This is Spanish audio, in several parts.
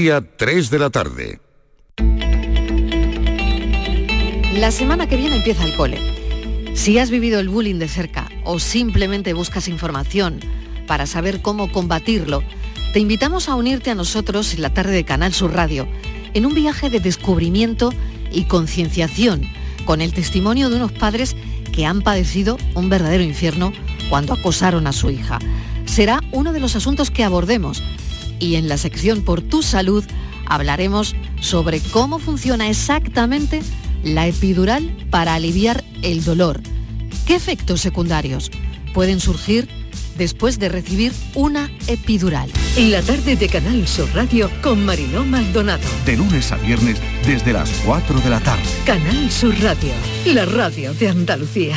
Día 3 de la tarde. La semana que viene empieza el cole. Si has vivido el bullying de cerca o simplemente buscas información para saber cómo combatirlo, te invitamos a unirte a nosotros en la tarde de Canal Sur Radio en un viaje de descubrimiento y concienciación con el testimonio de unos padres que han padecido un verdadero infierno cuando acosaron a su hija. Será uno de los asuntos que abordemos y en la sección Por tu salud hablaremos sobre cómo funciona exactamente la epidural para aliviar el dolor. ¿Qué efectos secundarios pueden surgir después de recibir una epidural? La tarde de Canal Sur Radio con Mariló Maldonado. De lunes a viernes desde las 4 de la tarde. Canal Sur Radio, la radio de Andalucía.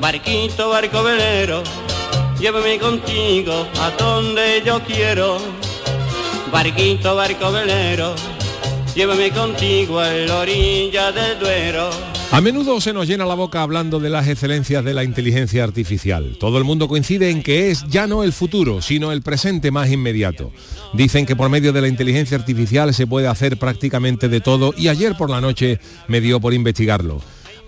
Barquito, barco velero, llévame contigo a donde yo quiero. Barquito, barco velero, llévame contigo a la orilla del Duero. A menudo se nos llena la boca hablando de las excelencias de la inteligencia artificial. Todo el mundo coincide en que es ya no el futuro, sino el presente más inmediato. Dicen que por medio de la inteligencia artificial se puede hacer prácticamente de todo y ayer por la noche me dio por investigarlo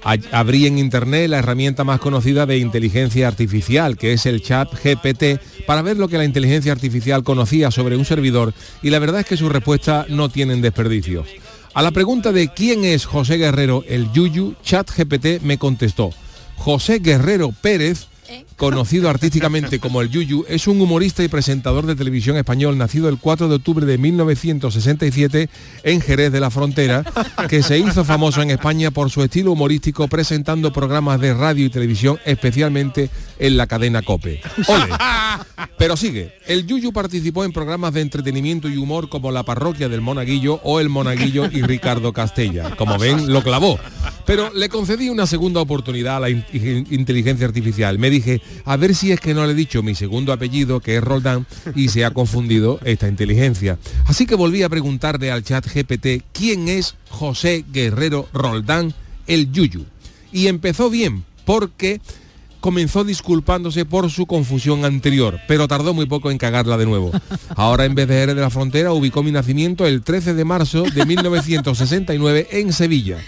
abrí en internet la herramienta más conocida de inteligencia artificial, que es el chat GPT, para ver lo que la inteligencia artificial conocía sobre un servidor y la verdad es que sus respuestas no tienen desperdicio. A la pregunta de quién es José Guerrero el Yuyu, chat GPT me contestó, José Guerrero Pérez conocido artísticamente como el Yuyu, es un humorista y presentador de televisión español nacido el 4 de octubre de 1967 en Jerez de la Frontera, que se hizo famoso en España por su estilo humorístico presentando programas de radio y televisión, especialmente en la cadena COPE. Pero sigue, el Yuyu participó en programas de entretenimiento y humor como La Parroquia del Monaguillo o El Monaguillo y Ricardo Castella. Como ven, lo clavó. Pero le concedí una segunda oportunidad a la inteligencia artificial. Me dije, a ver si es que no le he dicho mi segundo apellido, que es Roldán, y se ha confundido esta inteligencia. Así que volví a preguntarle al chat GPT quién es José Guerrero Roldán, el Yuyu. Y empezó bien, porque comenzó disculpándose por su confusión anterior, pero tardó muy poco en cagarla de nuevo. Ahora en vez de R de la Frontera ubicó mi nacimiento el 13 de marzo de 1969 en Sevilla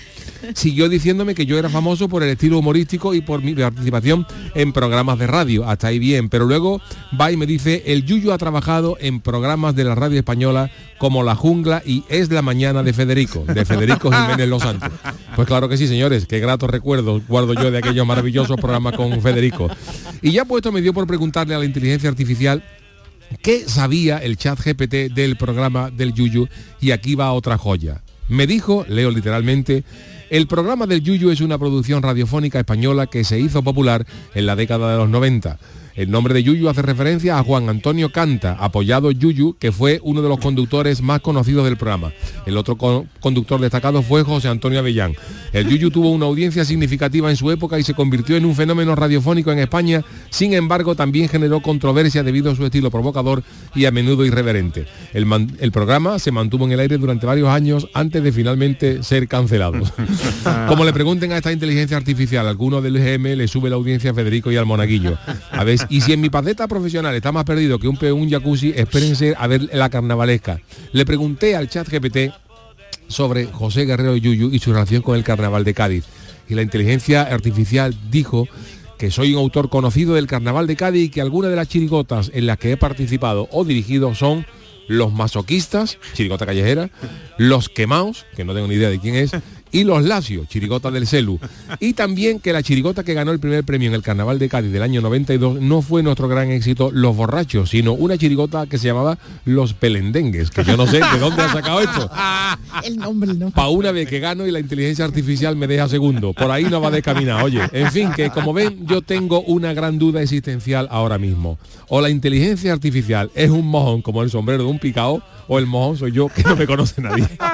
siguió diciéndome que yo era famoso por el estilo humorístico y por mi participación en programas de radio. Hasta ahí bien, pero luego va y me dice, el Yuyu ha trabajado en programas de la radio española como La Jungla y Es la Mañana de Federico, de Federico Jiménez Los Santos. Pues claro que sí, señores, qué gratos recuerdos guardo yo de aquellos maravillosos programas con Federico. Y ya puesto me dio por preguntarle a la inteligencia artificial qué sabía el chat GPT del programa del Yuyu y aquí va otra joya. Me dijo, leo literalmente, el programa del Yuyu es una producción radiofónica española que se hizo popular en la década de los 90 el nombre de Yuyu hace referencia a Juan Antonio Canta, apoyado Yuyu, que fue uno de los conductores más conocidos del programa. El otro conductor destacado fue José Antonio Avellán. El Yuyu tuvo una audiencia significativa en su época y se convirtió en un fenómeno radiofónico en España, sin embargo también generó controversia debido a su estilo provocador y a menudo irreverente. El, el programa se mantuvo en el aire durante varios años antes de finalmente ser cancelado. Como le pregunten a esta inteligencia artificial, alguno del GM le sube la audiencia a Federico y al Monaguillo. A ver y si en mi paceta profesional está más perdido que un un jacuzzi, espérense a ver la carnavalesca. Le pregunté al chat GPT sobre José Guerrero Yuyu y su relación con el carnaval de Cádiz. Y la inteligencia artificial dijo que soy un autor conocido del carnaval de Cádiz y que algunas de las chirigotas en las que he participado o dirigido son los masoquistas, chirigota callejera, los quemaos, que no tengo ni idea de quién es, y los Lacios, chirigota del Celu. Y también que la chirigota que ganó el primer premio en el Carnaval de Cádiz del año 92 no fue nuestro gran éxito Los Borrachos, sino una chirigota que se llamaba Los Pelendengues, que yo no sé de dónde ha sacado esto. El nombre, nombre. Pa' una vez que gano y la inteligencia artificial me deja segundo. Por ahí no va de caminar, oye. En fin, que como ven, yo tengo una gran duda existencial ahora mismo. O la inteligencia artificial es un mojón como el sombrero de un picao, o el mojón soy yo que no me conoce nadie.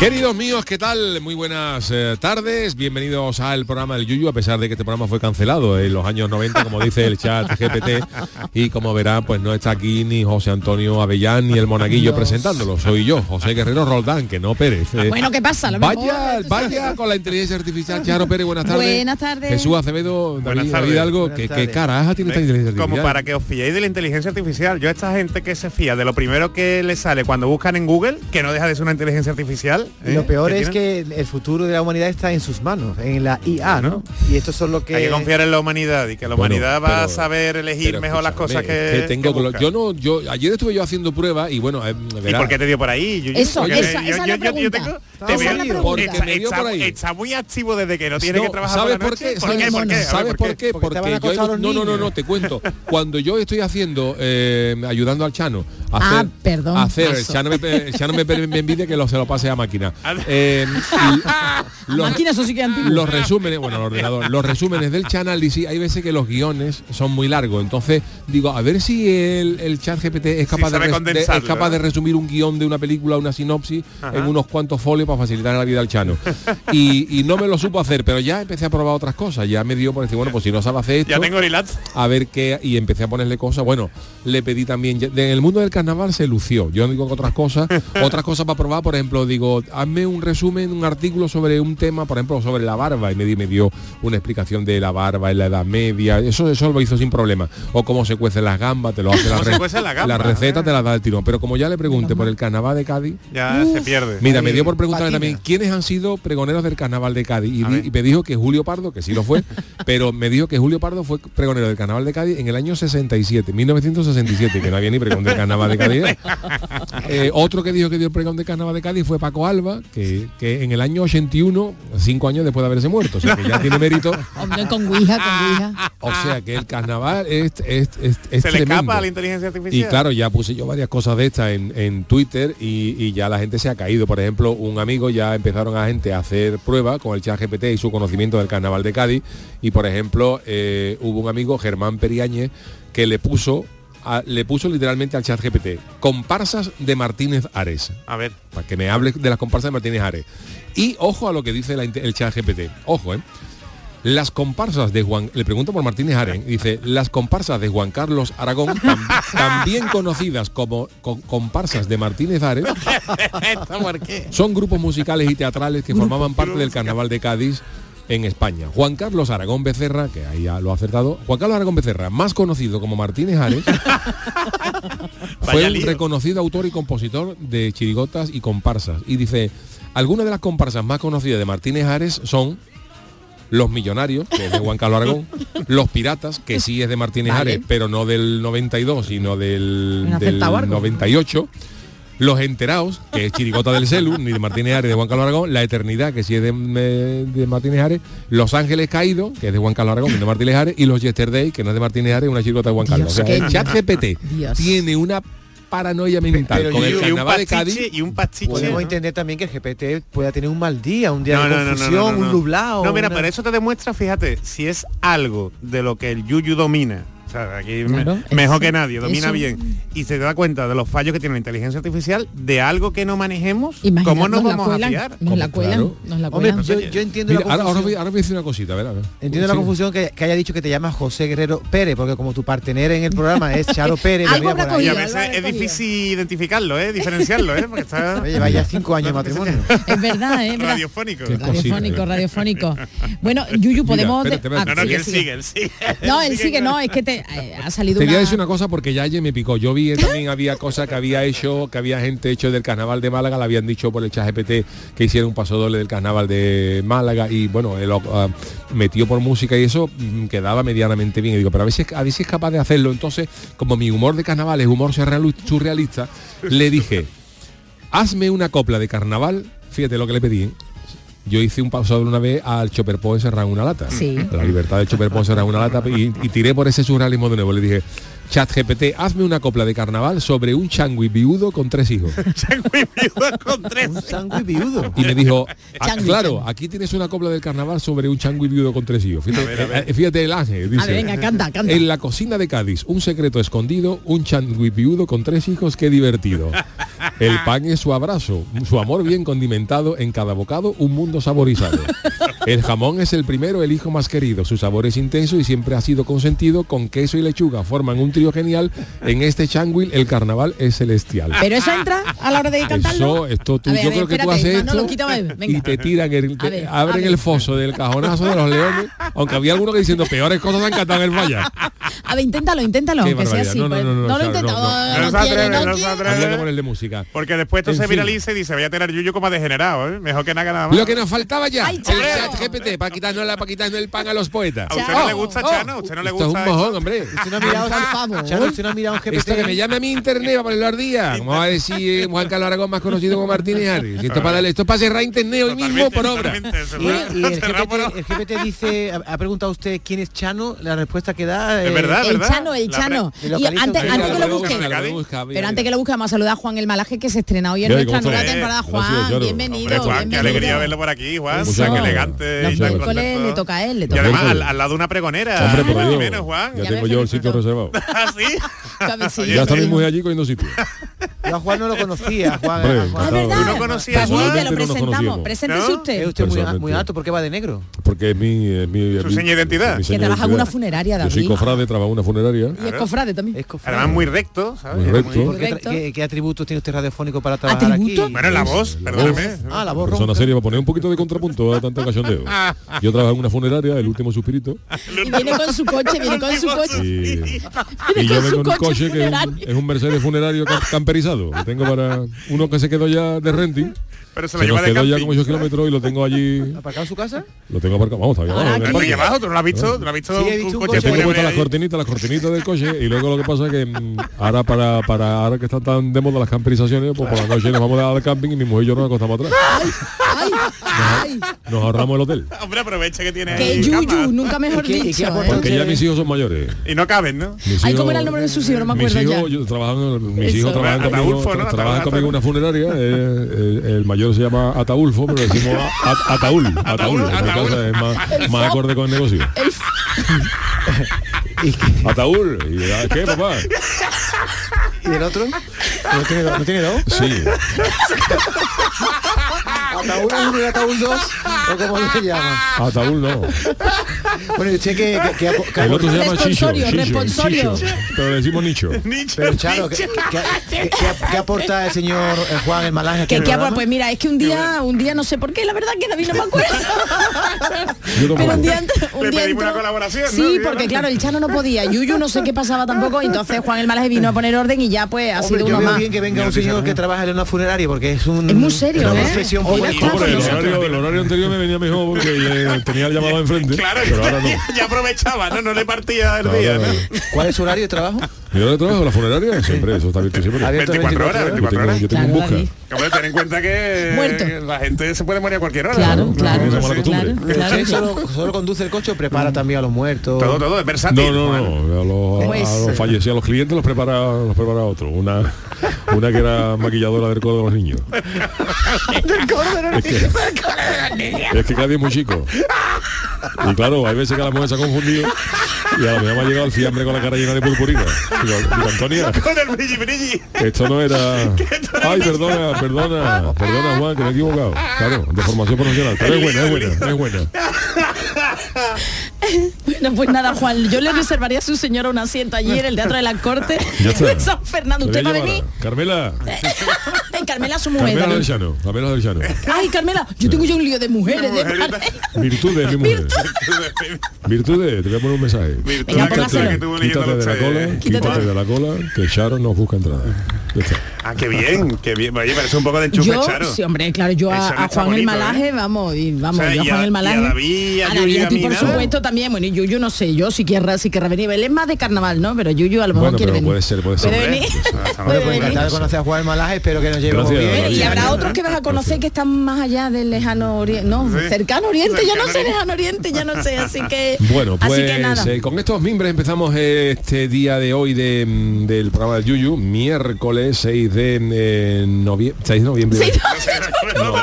Queridos míos, ¿qué tal? Muy buenas eh, tardes, bienvenidos al programa del Yuyu, a pesar de que este programa fue cancelado en los años 90, como dice el chat GPT, y como verán, pues no está aquí ni José Antonio Avellán ni el Monaguillo presentándolo, soy yo, José Guerrero Roldán, que no Pérez. eh. Bueno, ¿qué pasa? Lo mejor- Vaya, vaya con la inteligencia artificial, Charo Pérez, buenas tardes. Buenas tardes. Jesús Acevedo, David, Buenas David tardes. Algo, Buenas ¿qué, qué caraja tiene esta inteligencia artificial? Como para que os fiéis de la inteligencia artificial. Yo a esta gente que se fía de lo primero que le sale cuando buscan en Google, que no deja de ser una inteligencia artificial. ¿Eh? lo peor es tienen- que el futuro de la humanidad está en sus manos, en la IA, ¿no? Y estos son lo que... Hay que confiar en la humanidad y que la Bueno, humanidad va a saber elegir mejor las cosas que, que tengo que busca. yo no yo ayer estuve yo haciendo pruebas y bueno eh, ¿Y por qué te dio por ahí? Yo- Eso, porque esa- yo- esa es yo- la yo- yo pregunta. tengo- te es veo- la. Porque está, me dio está- por ahí. está muy activo desde que no tiene No, que trabajar ¿sabes por qué? noche. ¿Por ¿Sabes qué? ¿Por qué? ¿Sabes por qué? Porque a yo no, no, no, no, te cuento. Cuando yo estoy haciendo, eh, ayudando al Chano, Ah, perdón, hacer el paso. Chano me, el Chano me, me envidia que lo, se lo pase a máquina. Eh, los, máquina, eso sí que antiguo. los resúmenes, bueno, el ordenador, los resúmenes del Channel DC, hay veces que los guiones son muy largos. Entonces, digo, a ver si el, el chat GPT es capaz, de, sabe res- de- condensarlo, es capaz de ¿no? resumir un guion de una película, una sinopsis, Ajá. en unos cuantos folios para facilitar la vida al Chano. Y, y no me lo supo hacer, pero ya empecé a probar otras cosas. Ya me dio por decir, bueno, pues si no sabe hacer esto, Ya tengo relax. a ver qué y empecé a ponerle cosas bueno le pedí también ya- en el mundo del carnaval se lució. Yo no digo que otras cosas otras cosas para probar por ejemplo digo hazme un resumen un artículo sobre un tema por ejemplo sobre la barba y me, di- me dio una explicación de la barba en la edad media. Eso eso lo hizo sin problema. O cómo se cuecen las gambas te lo hace la, ¿Cómo se re- la gamba? receta te la da el tirón. Pero como ya le pregunté por el carnaval de Cádiz Ya se pierde. Mira, me dio por preguntarle patina. también quiénes han sido pregoneros del carnaval de Cádiz y, y me dijo que Julio Pardo, que sí lo fue, pero me dijo que Julio Pardo fue pregonero del carnaval de Cádiz en el año 67, 1967, que no había ni pregón del carnaval de Cádiz. Eh, otro que dijo que dio el pregón del carnaval de Cádiz fue Paco Alba, que, que en el año 81, cinco años después de haberse muerto, o sea que ya tiene mérito. Hombre, con Ouija, con Ouija. O sea que el carnaval es, es, es, es se le escapa a la inteligencia Y artificial. claro, ya puse yo varias cosas de estas en, en Twitter y, y ya la gente se ha caído. Por ejemplo, un amigo ya empezaron a gente a hacer pruebas con el chat GPT y su conocimiento del carnaval de Cádiz. Y por ejemplo, eh, hubo un amigo, Germán Periáñez, que le puso a- le puso literalmente al chat GPT comparsas de Martínez Ares. A ver. para que me hable de las comparsas de Martínez Ares. Y ojo a lo que dice la el chat GPT ojo eh las comparsas de Juan, le pregunto por Martínez Aren, dice, las comparsas de Juan Carlos Aragón, tam- también conocidas como co- comparsas de Martínez Ares, son grupos musicales y teatrales que formaban parte del Carnaval de Cádiz en España. Juan Carlos Aragón Becerra, que ahí ya lo ha acertado, Juan Carlos Aragón Becerra, más conocido como Martínez Ares, fue un reconocido autor y compositor de chirigotas y comparsas. Y dice, algunas de las comparsas más conocidas de Martínez Ares son Los Millonarios, que es de Juan Carlos Aragón, Los Piratas, que sí es de Martínez Vale. Ares, pero no del 92, sino del, del acertado algo. 98. Los Enterados, que es Chirigota del Celu, ni de Martínez Ares, de Juan Carlos Aragón. La Eternidad, que sí es de, de Martínez Ares. Los Ángeles Caídos, que es de Juan Carlos Aragón, de Martínez Ares. Y los Yesterday, que no es de Martínez Ares, una chirigota de Juan Carlos. Dios, o sea, el chat GPT Dios. tiene una paranoia mental pero con y- el carnaval de Cádiz. y un pastiche. Podemos ¿no? entender también que el GPT pueda tener un mal día, un día No, de no, no, no, confusión, no, no, un nublado. No, mira, una- pero eso te demuestra, fíjate, si es algo de lo que el Yuyu domina, O sea, aquí Claro, me- mejor eso- que nadie, domina eso- bien. Y se da cuenta de los fallos que tiene la inteligencia artificial de algo que no manejemos. ¿Cómo nos nos la vamos a cuelan, fiar? Nos la cuelan, Claro. nos la Hombre, cuelan. yo, yo entiendo Mira, la ahora, ahora, confusión. voy, ahora voy a decir una cosita, a ver, a ver. Entiendo la Sí. confusión que, que haya dicho que te llamas José Guerrero Pérez, porque como tu partener en el programa es Charo Pérez, Algo a Y a veces es difícil identificarlo, ¿eh? diferenciarlo, ¿eh? porque está Lleva ya cinco años de matrimonio. Es verdad, ¿eh? Verdad. radiofónico. Radiofónico, cosita. radiofónico. Bueno, Yuyu, podemos... espérate, espérate. Ah, No, no, que él sigue, sigue, él sigue. No, él sigue, no, es que te eh, ha salido Te voy a decir una cosa porque ya ayer me picó. Yo vi eh, también había cosas que había hecho, que había gente hecho del carnaval de Málaga, le habían dicho por el chat GPT que hiciera un paso doble del carnaval de Málaga y bueno, él ah, metió por música y eso mm, quedaba medianamente bien. Y digo, pero a ver, si es, a si es capaz de hacerlo. Entonces, como mi humor de carnaval es humor surrealista, le dije, hazme una copla de carnaval, fíjate lo que le pedí. Yo hice un paso una vez al Choperpo encerrado en una lata. Sí. La libertad del Choperpo encerrado en una lata y, y tiré por ese surrealismo de nuevo. Le dije, chat GPT, hazme una copla de carnaval sobre un changui viudo con tres hijos. Changui viudo con tres. Un sándwich viudo. Y me dijo, "Ah, Changui, claro, changui. aquí tienes una copla del carnaval sobre un changui viudo con tres hijos. Fíjate, eh, fíjate el ángel, dice. A ver, venga, canta, canta. En la cocina de Cádiz, un secreto escondido, un changui viudo con tres hijos, qué divertido. El pan es su abrazo, su amor bien condimentado, en cada bocado un mundo saborizado. El jamón es el primero, el hijo más querido, su sabor es intenso y siempre ha sido consentido, con queso y lechuga forman un trío genial, en este changuil el carnaval es celestial. Pero eso entra a la hora de cantarlo. Eso, esto tú, A ver, yo a ver, creo que tú haces quítame, y te tiran el, te A ver, abren el foso del cajonazo de los leones, aunque había alguno que diciendo peores cosas han cantado en el falla. A ver, inténtalo, inténtalo, Qué aunque sea barbaridad. así. No, no, pues. no, no, lo claro, intenta. no, no. No se atreve, no de música. Porque después esto En se fin. viraliza y dice, voy a tener Yuyu como degenerado, ¿eh? Mejor que nada, nada más. Lo que nos faltaba ya, Ay. Chat GPT, para quitarnos, la, para quitarnos el pan a los poetas. ¿A usted no le gusta, Chano? ¿A usted no le Esto es gusta un mojón, hombre. Usted no ha mirado, Por favor. Charo, usted no ha mirado un GPT. Esto que me llame a mi internet para ponerlo al día. Como va a decir eh, Juan Carlos Aragón, más conocido como Martínez Ares. Si Esto es para, darle- esto es para cerrar internet hoy mismo por obra. Y, el, GPT, el GPT dice, ha, preguntado usted quién es Chano, la respuesta que da Es eh, verdad, El. Chano, el Chano. Y antes, usted. antes que lo busque, pero antes que lo busque, vamos a saludar a Juan el Malaje que se estrena hoy en ¿Qué? nuestra ¿Cómo nueva temporada. Juan, bienvenido. Hombre, Juan, qué bienvenido. alegría verlo por aquí, Juan. Muchas Tan gracias. elegante. Los y tan miércoles le toca a él, le Y toca a además al, al lado de una pregonera. Hombre, por Dios. menos, Juan. Ya Ya tengo yo el sitio reservado. ¿Ah, sí? Oye, Ya está mi mujer allí cogiendo sitio. Yo a Juan no lo conocía. Juan, Hombre, a Juan- Ah. ¿Tú no conocías a Juan? mire, lo No presentamos. conocíamos. Preséntese ¿No? es usted. usted muy, alto, ¿por qué va de negro? Porque es mi... Es mi es Su mi- seña de identidad. Que trabaja en una funeraria, Yo soy David. cofrade, trabajo en una funeraria. Y es cofrade también. Es cofrade. Además muy recto, ¿sabes? Muy recto. ¿Por qué, qué- qué atributos tiene usted radiofónico para trabajar ¿Atributos? aquí? Bueno, la voz, La perdóname. Ah, la voz Persona seria para poner un poquito de contrapunto a tanto cachondeo. Yo trabajo en una funeraria, el último suspirito, Y viene con su coche, viene con su coche. y, yo vengo en un coche que es un, funerario. es un Mercedes funerario cam- camperizado. Lo tengo para uno que se quedó ya de renting. Pero se Se lo nos lleva de ya como 8 kilómetros y lo tengo allí, ¿Aparcado en su casa? lo tengo aparcado. Vamos, todavía aquí- Por aquí abajo, ¿tú no lo has visto? ¿Tú no has visto Sí, he visto un Que coche tengo Coche puestas las cortinitas, las cortinitas del coche y luego lo que pasa es que mm, ahora para, para ahora que están tan de moda las camperizaciones, pues por la noche nos vamos a dar al camping y mi mujer y yo nos acostamos atrás. Ay, ay. Nos ahorramos el hotel. Hombre, aprovecha que tiene Que yuyu, nunca mejor ¿Y qué- y qué dicho. ¿eh? Porque ya mis hijos son mayores. Y no caben, ¿no? Mis Ay, hijos- ¿cómo era el nombre de sus hijos? No me mis acuerdo ya. hijos, yo trabajan, mis hijos trabajan conmigo, trabajan conmigo en una funeraria. eh, el, el mayor se llama Ataulfo, pero decimos a- a- Ataúl. Ataúl. En mi Ataúl. casa es más, más acorde con el negocio. El- ¿Y, qué- Ataúl. ¿Y ah, qué, papá? y el otro? ¿No tiene, do- ¿no tiene dos? Sí. ¿Ataúd 1 y ataúd 2? ¿O cómo se llama? Ataúl no. Bueno, ¿y usted qué, qué, qué qué El otro se aporta? llama Chicho. Pero le decimos Nicho. Pero Charo, ¿qué, qué- qué- qué- qué aporta el señor eh, Juan el Malaje Que, al que, programa? pues mira, es que un día, un día no sé por qué, la verdad que David no me acuerdo. Pero un día, ent- un Le día pedimos una colaboración. Sí, porque claro, el Chano no podía, Yuyu no sé qué pasaba tampoco, entonces Juan el Malaje vino a poner orden y ya pues ha Hombre, sido yo uno veo más. bien que venga un señor que trabaja en una funeraria porque es un Es muy serio, ¿eh? profesión el horario, el horario anterior me venía mejor porque tenía el llamado enfrente. Claro, pero ahora no. ya aprovechaba, ¿no? No le partía el día. ¿Cuál es su horario de trabajo? Mi hora de trabajo, la funeraria, siempre, eso está abierto siempre. Abierto 24 horas, Yo 24 tengo, horas. yo tengo un Claro, busca. David. Hombre, ten en cuenta que Muerto. la gente se puede morir a cualquier hora. Claro, ¿no? claro, claro, costumbre. claro, ¿Pero usted claro. solo, solo conduce el coche o prepara también a los muertos? Todo, todo, es versátil. No, no, no. A los, Pues- a los fallecidos, a los clientes los prepara, los prepara otro. Una, una que era maquilladora del coro de los niños. es, que, es que cada día es muy chico. Y claro, hay veces que la mujer se ha confundido Y a lo mejor me ha llegado el fiambre con la cara llena de purpurina. Digo, digo, Antonia, Con el brilli brilli. esto no era... Ay, perdona, perdona, perdona Juan, que me he equivocado. Claro, de formación profesional. Pero es buena, es buena, es buena. Bueno, pues nada, Juan, yo le reservaría a su señora un asiento allí en el Teatro de la Corte Ya está. de San Fernando. ¿Usted va a venir? Carmela, En Carmela su mujer. Carmela del. Llano, Carmela del Llano. Ay, Carmela, yo tengo ya un lío de mujeres. de. Virtudes, mi mujer. Virtudes, te voy a poner un mensaje. Póngaselo. Quítate de la cola, quítate de la cola, que Sharon nos busca entrada. Ya está. Ah, qué bien, qué bien. Oye, parece un poco de enchufe, Yo, Charo. sí, hombre, claro, yo a, Juan el bonito, Malaje, ¿eh? vamos, y vamos, O sea, yo a y Juan a- el Malaje. y a David, a a David, ti, por supuesto, también. Bueno, y Yuyu no sé, yo si querrá, si querrá venir. Él es más de carnaval, ¿no? Pero Yuyu a lo mejor Bueno, quiere venir. puede ser, puede ser. Puede venir. Bueno, de conocer a Juan el Malaje, espero que nos llevemos Gracias, bien. Y habrá otros que vas a conocer que están más allá del lejano oriente, no, cercano oriente, ya no sé lejano oriente, ya no sé, así que Bueno, pues así que nada. eh, con estos mimbres empezamos este día de hoy de, mm, del programa del Yuyu, miércoles 6 de eh, noviembre. 6 de noviembre. Sí, No,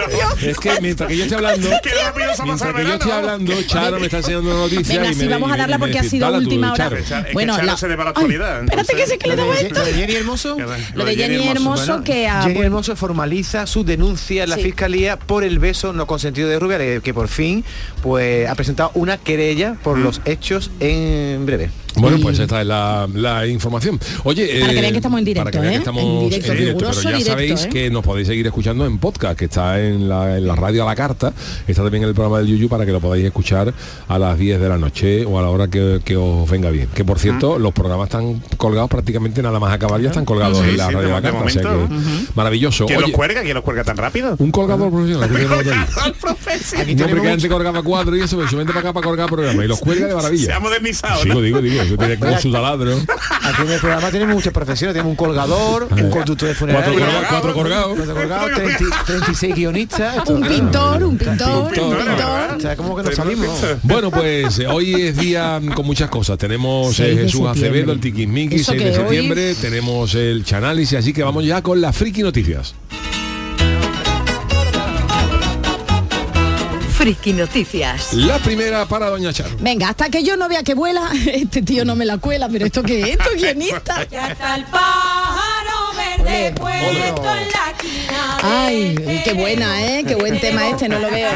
es que mientras que yo estoy hablando, mientras que yo estoy hablando, Charo me está enseñando una noticia Venga, y sí, me vamos a darla porque ha sido "Dala tú, última hora. Charo". Es que Bueno, la- se le va la actualidad. espérate que se que le de, esto. lo de Jenny Hermoso. Lo de Jenny Hermoso que a- Jenny Hermoso formaliza su denuncia en la Sí. fiscalía por el beso no consentido de Rubia, que por fin pues ha presentado una querella por los hechos en breve. Bueno, pues esta es la, la información. Oye, Para que eh, vean que estamos en directo, para que vean ¿eh? que estamos En directo, pero ya directo, sabéis ¿eh? que nos podéis seguir escuchando en podcast, que está en la, en la radio a la carta, está también en el programa del Yuyu para que lo podáis escuchar a las 10 de la noche o a la hora que, que os venga bien. Que por cierto, los programas están colgados práticamente nada más acabar, ya están colgados Sí, en la sí, radio a la carta. o sea que. Maravilloso. ¿Quién Oye, los cuelga? ¿Quién los cuelga tan rápido? un colgador profesional. no. Aquí Un hombre tenemos que antes colgaba cuatro y eso, se vente para acá para colgar programas y los cuelga de Se ha maravilla. modernizado, ¿no? digo, digo, yo tenía con su taladro. Aquí en el programa tenemos muchas profesiones, tenemos un colgador, un conductor de funeraria, cuatro colgados. cuatro colgados, 30 36 guionistas. Un pintor, un pintor, un pintor, pintor. O sea, como que nos salimos. Bueno, pues eh, hoy es día con muchas cosas. Tenemos eh, 6 de Jesús. Acevedo, el Tiquismiqui, Eso 6 de septiembre. Tenemos el chanálisis, así que vamos ya con las friki noticias. Friki Noticias. La primera para Doña Charo. Venga, hasta que yo no vea que vuela, este tío no me la cuela, pero esto que es, esto es guionista. Ya está el pájaro verde puesto en la esquina. Ay, qué buena, ¿eh? Qué buen tema este, no lo veo.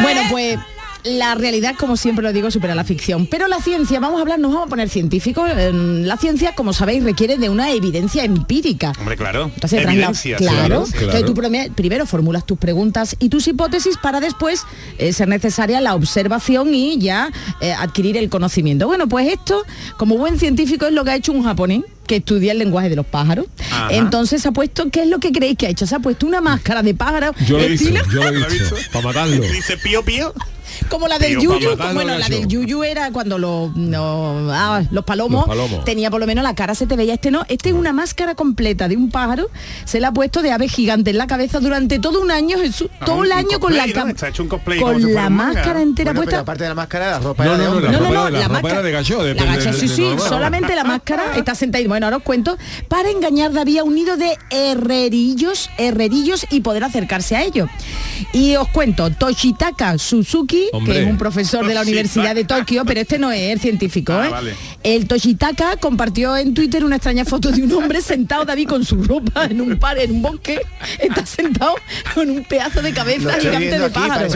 Bueno, pues la realidad, como siempre lo digo, supera la ficción. Pero la ciencia, vamos a hablar, nos vamos a poner científicos. eh, La ciencia, como sabéis, requiere de una evidencia empírica. Hombre, claro. Entonces, la- Evidencia. claro, claro, Entonces, tú prime- primero formulas tus preguntas y tus hipótesis para después eh, ser necesaria la observación y ya eh, adquirir el conocimiento. Bueno, pues esto, como buen científico, es lo que ha hecho un japonés que estudia el lenguaje de los pájaros. Ajá. Entonces ha puesto, ¿qué es lo que creéis que ha hecho? Se ha puesto una máscara de pájaro Yo lo he visto, yo lo he visto. Para matarlo. Dice pío pío. Como la del yuyu, matarlo, bueno, la gacho. del yuyu era cuando los, no, ah, los palomos, Los palomos. tenía por lo menos la cara se te veía, este no, este es una máscara completa de un pájaro, se la ha puesto de ave gigante en la cabeza durante todo un año, Jesús, Ah, todo un- el un año con la ¿no? cama, Está hecho un cosplay como con si la máscara entera Bueno, puesta. aparte de la máscara, la ropa No, era de no, no, No, no, la ropa máscara- era de gallo, de- la de- gacha, de- sí, de- sí, normal. solamente la máscara está sentada bueno, ahora os cuento, para engañar David a un nido de herrerillos, herrerillos y poder acercarse a ellos. Y os cuento, Toshitaka Suzuki, Hombre. que es un profesor de la Universidad de Tokio, pero este no es el científico, Ah, ¿eh? vale. El Toshitaka compartió en Twitter una extraña foto de un hombre sentado, David, con su ropa en un par, en un bosque, está sentado con un pedazo de cabeza gigante de pájaro.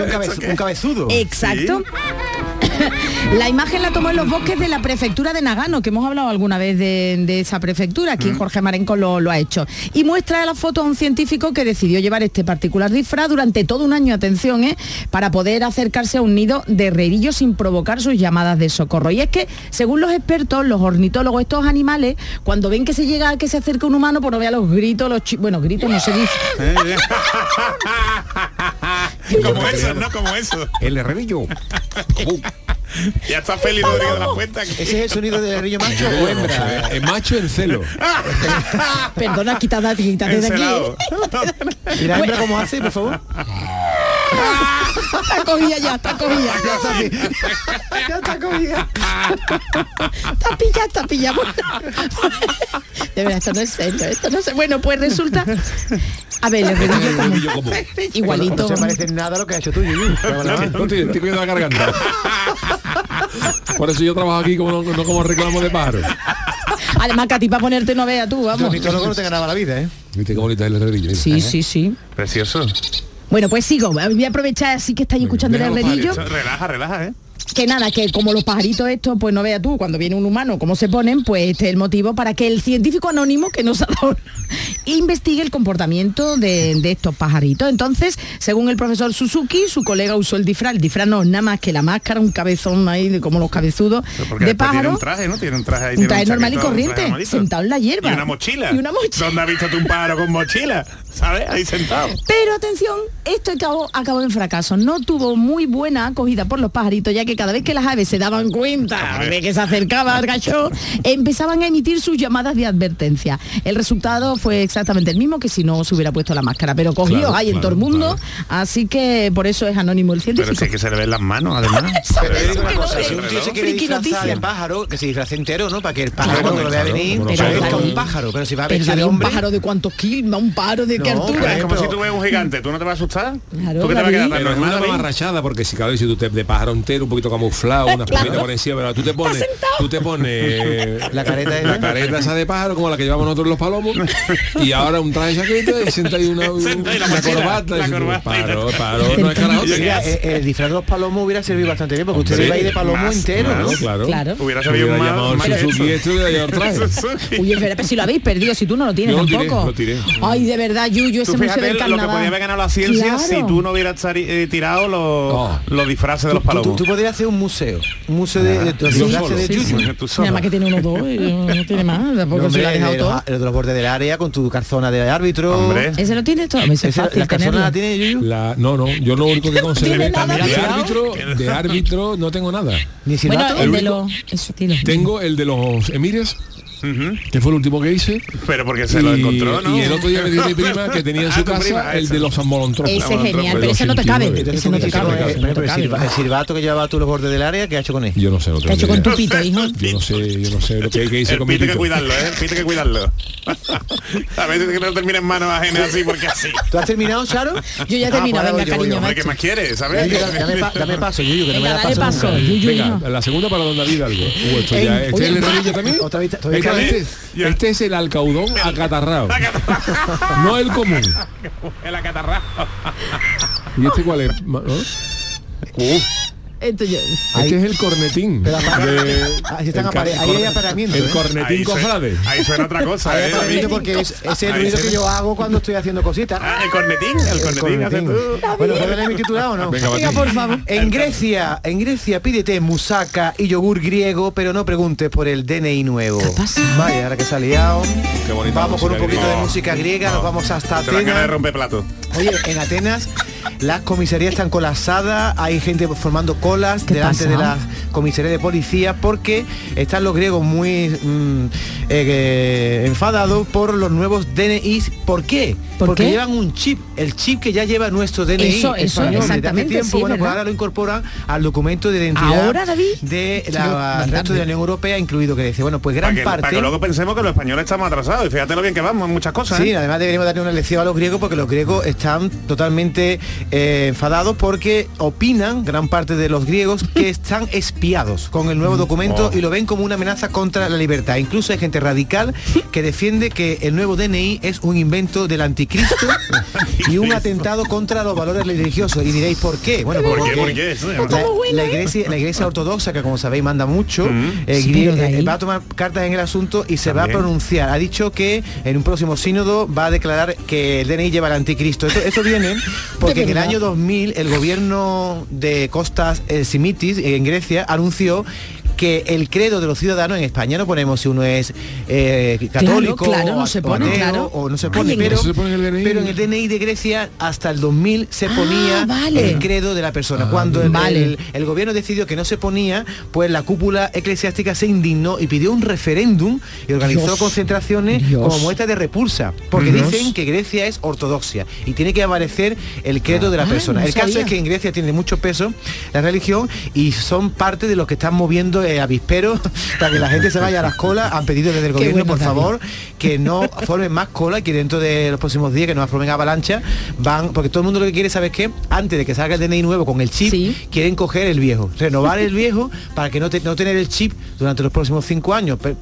un cabezudo. Exacto. La imagen la tomó en los bosques de la prefectura de Nagano, que hemos hablado alguna vez de, de esa prefectura, aquí Jorge Marenco lo, lo ha hecho. Y muestra la foto a un científico que decidió llevar este particular disfraz durante todo un año, atención, ¿eh? para poder acercarse a un nido de herrerillos sin provocar sus llamadas de socorro. Y es que, según los expertos, los ornitólogos, estos animales, cuando ven que se llega, que se acerca un humano, pues no vea los gritos, los chi- bueno, gritos no se dice. como eso, ¿no? Como eso. El herrerillo. Ya está Félix Rodríguez de la Cuenta. ¿Ese es el sonido del herrillo macho o hembra? Eh, macho en celo. Perdona, quítate, quítate de aquí. ¿Y la hembra cómo hace, por favor? Está cogida ya, está cogida. Ya está aquí. Ya está cogida. Está pillada, está pillada. De verdad, esto no es serio, esto no es... Bueno, pues resulta... A ver, el herrerillo como... como. Igualito. No se parece nada a lo que ha hecho tú, Yuyu. La. No te, te cuido la garganta. Por eso yo trabajo aquí como, no, no como reclamo de pájaro. Además que a ti para ponerte no vea tú, vamos. Ornitólogo no te ganaba la vida, ¿eh? Viste qué bonita es el herrerillo. mira. Sí, sí, sí. Precioso. Bueno, pues sigo. Voy a aprovechar así que estáis escuchando el herrerillo. Relaja, relaja, ¿eh? Que nada, que como los pajaritos estos, pues no vea tú, cuando viene un humano, cómo se ponen, pues este es el motivo para que el científico anónimo que nos ha dado investigue el comportamiento de, de estos pajaritos. Entonces, según el profesor Suzuki, su colega usó el disfraz, el disfraz no, nada más que la máscara, un cabezón ahí, de, como los cabezudos de pájaro. un traje, ¿no? Tiene un traje ahí. Un tiene traje normal y corriente, sentado en la hierba. Y una mochila. Y una mochila. ¿Dónde has visto tú un pájaro con mochila? ¿Sabes? Ahí sentado. Pero atención, esto acabó, acabó en fracaso. No tuvo muy buena acogida por los pajaritos, ya que cada vez que las aves se daban cuenta de que se acercaba el gacho, empezaban a emitir sus llamadas de advertencia. El resultado fue exactamente el mismo que si no se hubiera puesto la máscara, pero cogió Claro, ahí en todo el claro, mundo, así que por eso es anónimo el Pero científico. sí que se le ven las manos, además. Pero yo digo una que no cosa, es si un tío se quiere disfrazar de pájaro, que se disfrace entero, ¿no? Para que el pájaro Claro, cuando lo vea claro, venir, pero es un pájaro. Pero si va a Pero de un hombre... pájaro de cuántos kilos, un pájaro de qué altura. Es como Pero- si tú ves un gigante, ¿tú no te vas a asustar? Claro, ¿Tú qué te vas a quedar tan Pero es una normal, mamarrachada porque si cada vez si tú te de pájaro entero, poquito camuflado, unas Claro. por encima, pero tú te pones, tú te pones La careta la careta esa de pájaro como la que llevamos nosotros los palomos y ahora un traje de chaqueta y sienta ahí una, una mochila, corbata. la Paro, paro, no es carajo. Mira, eh, el disfraz de los palomos hubiera servido bastante bien, porque usted iba ahí de palomo entero, Claro, ¿no? claro. Claro. Hubiera sabido más, llamado Suzuki esto y hubiera traje. Suzuki. Uy, espera, pero si lo habéis perdido, si tú no lo tienes tampoco. Ay, de verdad, Yuyu, ese Tú museo fíjate del lo que carnaval. podía haber ganado la ciencia si tú no hubieras eh, tirado los, los disfraces de los palomos. Tú podrías hacer un museo, un museo de, de, de, yo disfraces solo, de sí, Yuyu. sí. Tú Y sola. Nada más que tiene uno dos, y no tiene más, No, porque se hombre, lo ha el dejado de todo. los, el de los bordes del área con tu calzona de árbitro. Hombre. Ese lo tiene todo. Ese es Ese- fácil ¿La tiene Yuyu? La, no, no, yo lo único que de árbitro, de árbitro no tengo nada. Ni Bueno, silbato. el de los... Tengo el de los Emires, Ujú. que fue el último que hice. Pero porque se lo encontró, ¿no? y el otro día me dijo mi prima que tenía en Ah, su casa prima, el de los amolontrones. Ese es genial, pero ese no te cabe. 89. Entonces, Ese no te ¿qué hiciste cabe. con el- ese por no te ejemplo, el, cabe. silba- el silbato que llevaba tú los bordes del área, ¿qué ha hecho con él? Yo no sé lo ¿Qué ha hecho con tu pito, hijo? Yo no sé, yo no sé lo que, que hice El con mi pito que cuidarlo, ¿eh? Pito que cuidarlo. a veces que no termina en manos ajenas así, porque así. ¿Tú has terminado, Charo? Yo ya he Ah, terminado, pues venga, voy cariño, ¿qué más quieres? ¿Sabes? Dame, pa- dame paso, Yuyu, que no me Venga, da paso. paso. nunca. Yuyu, Venga, la segunda para don David algo. Uh, esto En- ya, este oye, es el herrerillo también. Otra vez, Este, este- es el alcaudón acatarrado. no el común. El acatarrado. ¿Y este cuál es? Esto yo- Este es el cornetín. Pero apa- de- Ahí están el apare- ahí hay apareamiento, El ¿eh? cornetín Ahí, suena, cofrade. ahí suena otra cosa, Ahí ¿eh? David? porque es, es el Ahí ruido se que yo hago cuando estoy haciendo cositas. Ah, el cornetín, el cornetín, hace tú. Bueno, ¿puedo leer mi titular o no? Venga, Venga, por favor. En Grecia, en Grecia pídete musaca y yogur griego, pero no preguntes por el DNI nuevo. ¿Qué pasa? Vaya, ahora que se ha liado. Qué bonita Vamos con un música poquito griega. de música griega, nos vamos hasta Te dan ganas de Atenas. romper plato. Oye, en Atenas las comisarías están colapsadas, hay gente formando colas ¿Qué delante pasa? de las comisarías de policía porque están los griegos muy mm, eh, eh, enfadados por los nuevos DNIs. ¿Por qué? ¿Por porque qué? llevan un chip, el chip que ya lleva nuestro DNI Eso, eso, español desde hace exactamente, tiempo, sí, bueno, pues ahora lo incorporan al documento de identidad ¿Ahora, David? de la resto de la Unión Europea, incluido que dice, bueno, pues gran Para que, parte. para que luego pensemos que los españoles estamos atrasados. Y fíjate lo bien que vamos en muchas cosas. Sí, ¿eh? además deberíamos darle una lección a los griegos porque los griegos están totalmente eh, enfadados porque opinan, gran parte de los griegos, que están espiados con el nuevo documento Oh. y lo ven como una amenaza contra la libertad. Incluso hay gente radical que defiende que el nuevo DNI es un invento del anticristo y un atentado contra los valores religiosos. Y diréis, ¿por qué? Bueno, ¿Por porque qué? ¿Por qué? Eso, la, iglesia, la iglesia ortodoxa, que como sabéis manda mucho, Mm. eh, Sí, eh, va a tomar cartas en el asunto y se va a pronunciar. Ha dicho que en un próximo sínodo va a declarar que el DNI lleva al anticristo. Esto, esto viene porque en el año 2000 el gobierno de Costas eh, Simitis en Grecia anunció que el credo de los ciudadanos en España no ponemos si uno es eh, católico claro, no o- se o pone, ateo, claro. o no se pone pero, Eso se pone en el DNI. pero en el DNI de Grecia hasta el 2000 se Ah, ponía vale. el credo de la persona Ah, cuando el, vale. el- el gobierno decidió que no se ponía, pues la cúpula eclesiástica se indignó y pidió un referéndum y organizó Dios. concentraciones Dios. como muestra de repulsa, porque Dios. dicen que Grecia es ortodoxia y tiene que aparecer el credo de la Ah, persona. no el caso es que en Grecia tiene mucho peso la religión y son parte de los que están moviendo eh, avisperos para que la gente se vaya a las colas. Han pedido desde el Qué gobierno, por favor, que no formen más cola y que dentro de los próximos días, que no formen avalancha, van, porque todo el mundo lo que quiere saber es que antes de que salga el DNI nuevo con el chip, quieren coger el viejo, renovar el viejo para que no, te- no tener el chip durante los próximos cinco años. Pero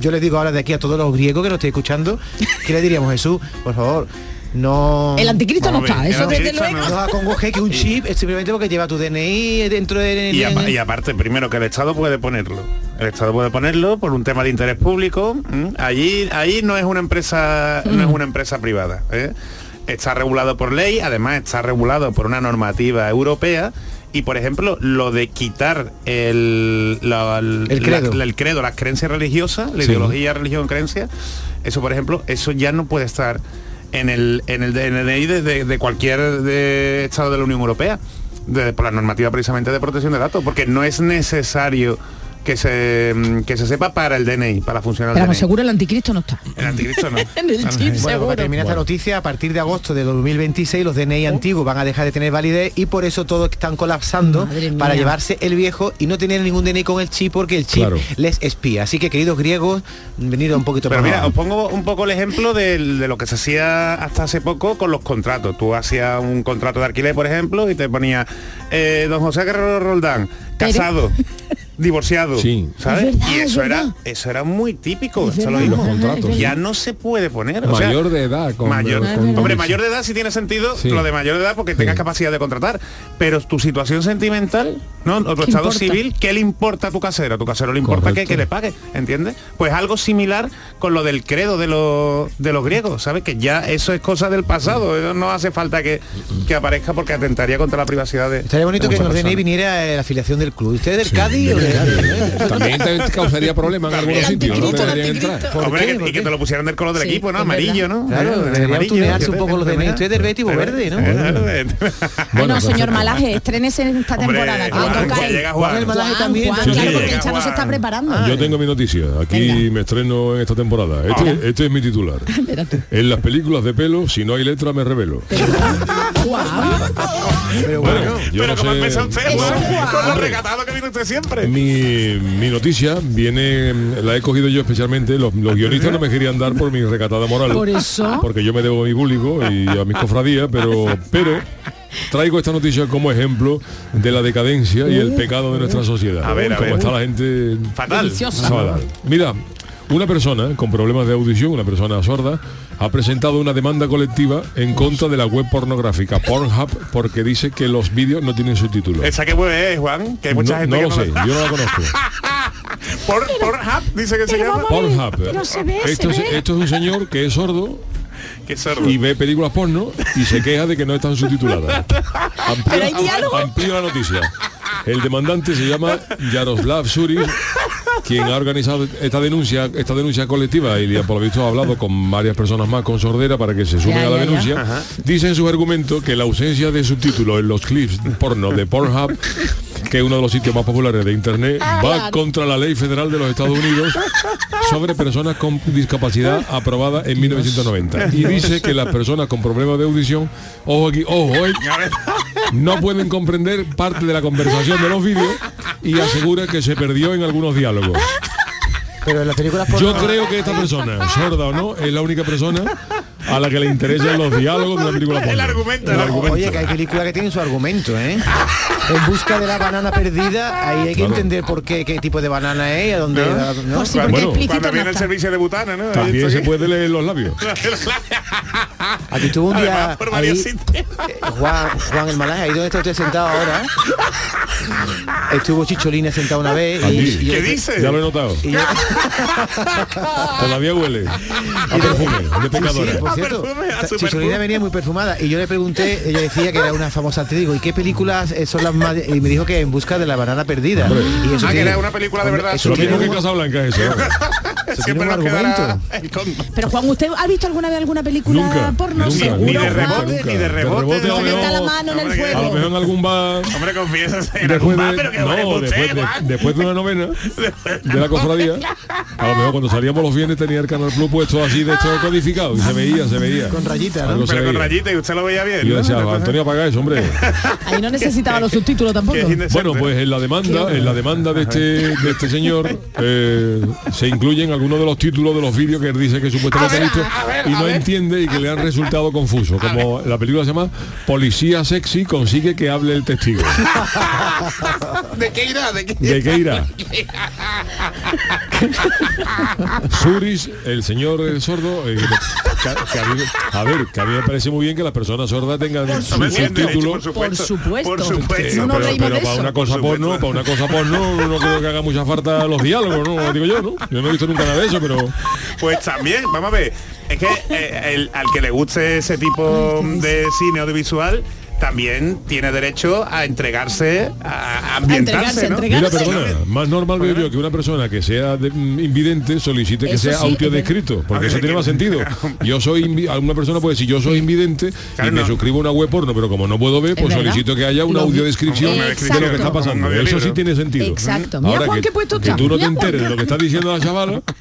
yo les digo ahora de aquí a todos los griegos que nos estéis escuchando, ¿qué le diríamos, Jesús? Por favor, no... El anticristo no está, eso desde luego. No que un chip es simplemente porque lleva tu DNI dentro de... Y, y aparte, primero que el Estado puede ponerlo. El Estado puede ponerlo por un tema de interés público. Allí, ahí no es una empresa, no es una empresa privada. ¿eh? Está regulado por ley, además está regulado por una normativa europea. Y por ejemplo, lo de quitar el, la- El credo. la- el credo, las creencias religiosas, la Sí. ideología, religión, creencia, eso por ejemplo, eso ya no puede estar en el, en el DNI de, cualquier de Estado de la Unión Europea, por la normativa precisamente de protección de datos, porque no es necesario que se, mm, que se sepa para el DNI, para funcionar Pero el DNI. seguro el anticristo no está. El anticristo no. En el chip Bueno, seguro. para terminar esta noticia, a partir de agosto de 2026 los DNI antiguos van a dejar de tener validez y por eso todos están colapsando Madre mía. para llevarse el viejo y no tener ningún DNI con el chip porque el chip Claro. les espía. Así que queridos griegos, venido un poquito Pero para mira, abajo. os pongo un poco el ejemplo de, lo que se hacía hasta hace poco con los contratos. Tú hacías un contrato de alquiler, por ejemplo, y te ponía eh, don José Guerrero Roldán, casado, divorciado, Sí. ¿sabes? Es verdad, y es eso era, eso era muy típico. Es eso lo verdad, mismo. los contratos, ya sí. no se puede poner. o sea, Mayor de edad. con- mayor, con- hombre, mayor de edad sí tiene sentido Sí. lo de mayor de edad porque tengas capacidad de contratar. Pero tu situación sentimental, ¿no? O tu ¿Qué estado importa? civil, ¿qué le importa a tu casero? A tu casero le importa que, le pague, ¿entiendes? Pues algo similar con lo del credo de los de los griegos, ¿sabes? Que ya eso es cosa del pasado. eso No hace falta que, que aparezca porque atentaría contra la privacidad de. Estaría bonito de que en viniera la afiliación del club. ¿Usted es del Cádiz o de- También te causaría problemas en algunos sitios, no deberían entrar. Y que te lo pusieran del color del Sí, equipo, ¿no? Amarillo. ¿no? Claro, deberían un poco los te- Usted del Betis o verde, ¿no? Bueno, señor Malaje, estrénese en esta temporada, llega Juan. Juan el Malaje también. Claro, porque Chano se está preparando. Yo tengo mi noticia. Aquí me estreno en esta temporada. Este, este es mi titular. En las películas de pelo, si no hay letra, me revelo. Pero bueno, yo Pero no como sé. con lo recatado que viene usted siempre. Mi, mi noticia viene, la he cogido yo especialmente, los, los guionistas no me querían dar por mi recatada moral. Por eso. Porque yo me debo a mi público y a mis cofradías, pero, pero traigo esta noticia como ejemplo de la decadencia y el pecado de nuestra sociedad. A ver, a Como ver. está la gente Fatal. Deliciosa. fatal. Mira, una persona con problemas de audición, una persona sorda, ha presentado una demanda colectiva en contra de la web pornográfica Pornhub porque dice que los vídeos no tienen subtítulos. Esa que web es, Juan, que hay mucha No- gente no que lo sé, yo no la conozco. Por, Pornhub, dice que se llama. Pornhub. se ve, se esto, es, ve. esto es un señor que es sordo Que sordo. y ve películas porno y se queja de que no están subtituladas. Pero hay diálogo. amplío la noticia. El demandante se llama Yaroslav Suris, quien ha organizado esta denuncia, esta denuncia colectiva y por lo visto ha hablado con varias personas más con sordera para que se sumen Ya, a la ya, denuncia. Dice en su argumento que la ausencia de subtítulos en los clips porno de Pornhub, que es uno de los sitios más populares de internet, va contra la ley federal de los Estados Unidos sobre personas con discapacidad aprobada en 1990. Y dice que las personas con problemas de audición, ojo aquí, ojo, eh, no pueden comprender parte de la conversación de los vídeos y asegura que se perdió en algunos diálogos. Pero en las películas Yo creo que esta persona, sorda o no, es la única persona a la que le interesan los diálogos de la película porno. El argumento. El argumento. Oye, que hay películas que tienen su argumento, ¿eh? En busca de la banana perdida, ahí hay que Claro. entender por qué, qué tipo de banana es, a dónde... ¿no? Si Bueno, Cuando no viene el servicio de butana, ¿no? También se puede leer los labios. Aquí estuvo un día... Además, ahí, eh, Juan, Juan el Malaje, ahí donde está usted sentado ahora. Estuvo Chicholina sentado una vez. Y yo- ¿Qué dice? Ya lo he notado. y yo- Todavía huele a perfume de pecadora. sí, cierto, perfume, a ta- su Chicholina perfume. venía muy perfumada y yo le pregunté, ella decía que era una famosa actriz, digo, ¿y qué películas eh, son las más...? Y me dijo que En busca de la banana perdida. Y eso Ah, que tiene- era una película de verdad. eso Lo mismo que un- Casablanca es eso. Siempre nos quedará el Pero Juan, ¿usted ha visto alguna vez alguna película Nunca, porno? nunca, Seguro, ni de rebote, ni de rebote. a lo No meta la mejor- mano en el que- a lo fuego. mejor en algún bar Hombre, confiesa en algún bar, de, pero que no, vale usted, después, de, después de una novena de la cofradía a lo mejor cuando salíamos los viernes tenía el Canal Plus puesto así de hecho codificado y se veía, se veía Con rayita, ¿no? Algo Pero con rayita y usted lo veía bien. y yo ¿no? decía Antonio apaga eso hombre Ahí no necesitaba los subtítulos tampoco. bueno pues en la demanda en la demanda de este de este señor eh, se incluyen algunos de los títulos de los vídeos que él dice que supuestamente ha visto y no entiende y que le han resultado confusos como la película se llama Policía sexy consigue que hable el testigo ¿De qué irá? ¿De qué ¿De qué irá? Suris, el señor eh, sordo, eh, que- a, mí, a ver, que a mí me parece muy bien que las personas sordas tengan su derecho, subtítulo. Por supuesto. Por supuesto. No pero para una cosa Por porno, supuesto. para una cosa porno, no creo que haga mucha falta los diálogos, ¿no? Digo yo, ¿no? Yo no he visto nunca nada de eso, pero Pues también, vamos a ver, es que eh, el- al que le guste ese tipo de cine audiovisual también tiene derecho a entregarse, a, a ambientarse, entregarse, ¿no? entregarse. Mira, perdona, más normal veo yo que una persona que sea de- mm, invidente solicite que Eso sea sí, es audiodescrito, porque A eso tiene que- más sentido. Yo soy alguna persona puede decir yo soy invidente Claro, y me no. suscribo a una web porno, pero como no puedo ver, pues solicito que haya una audiodescripción de lo que Exacto. está pasando. Eso sí tiene sentido. Exacto. Mira, Ahora Juan, que, qué puesto que tú no te enteres de lo que está diciendo la chavala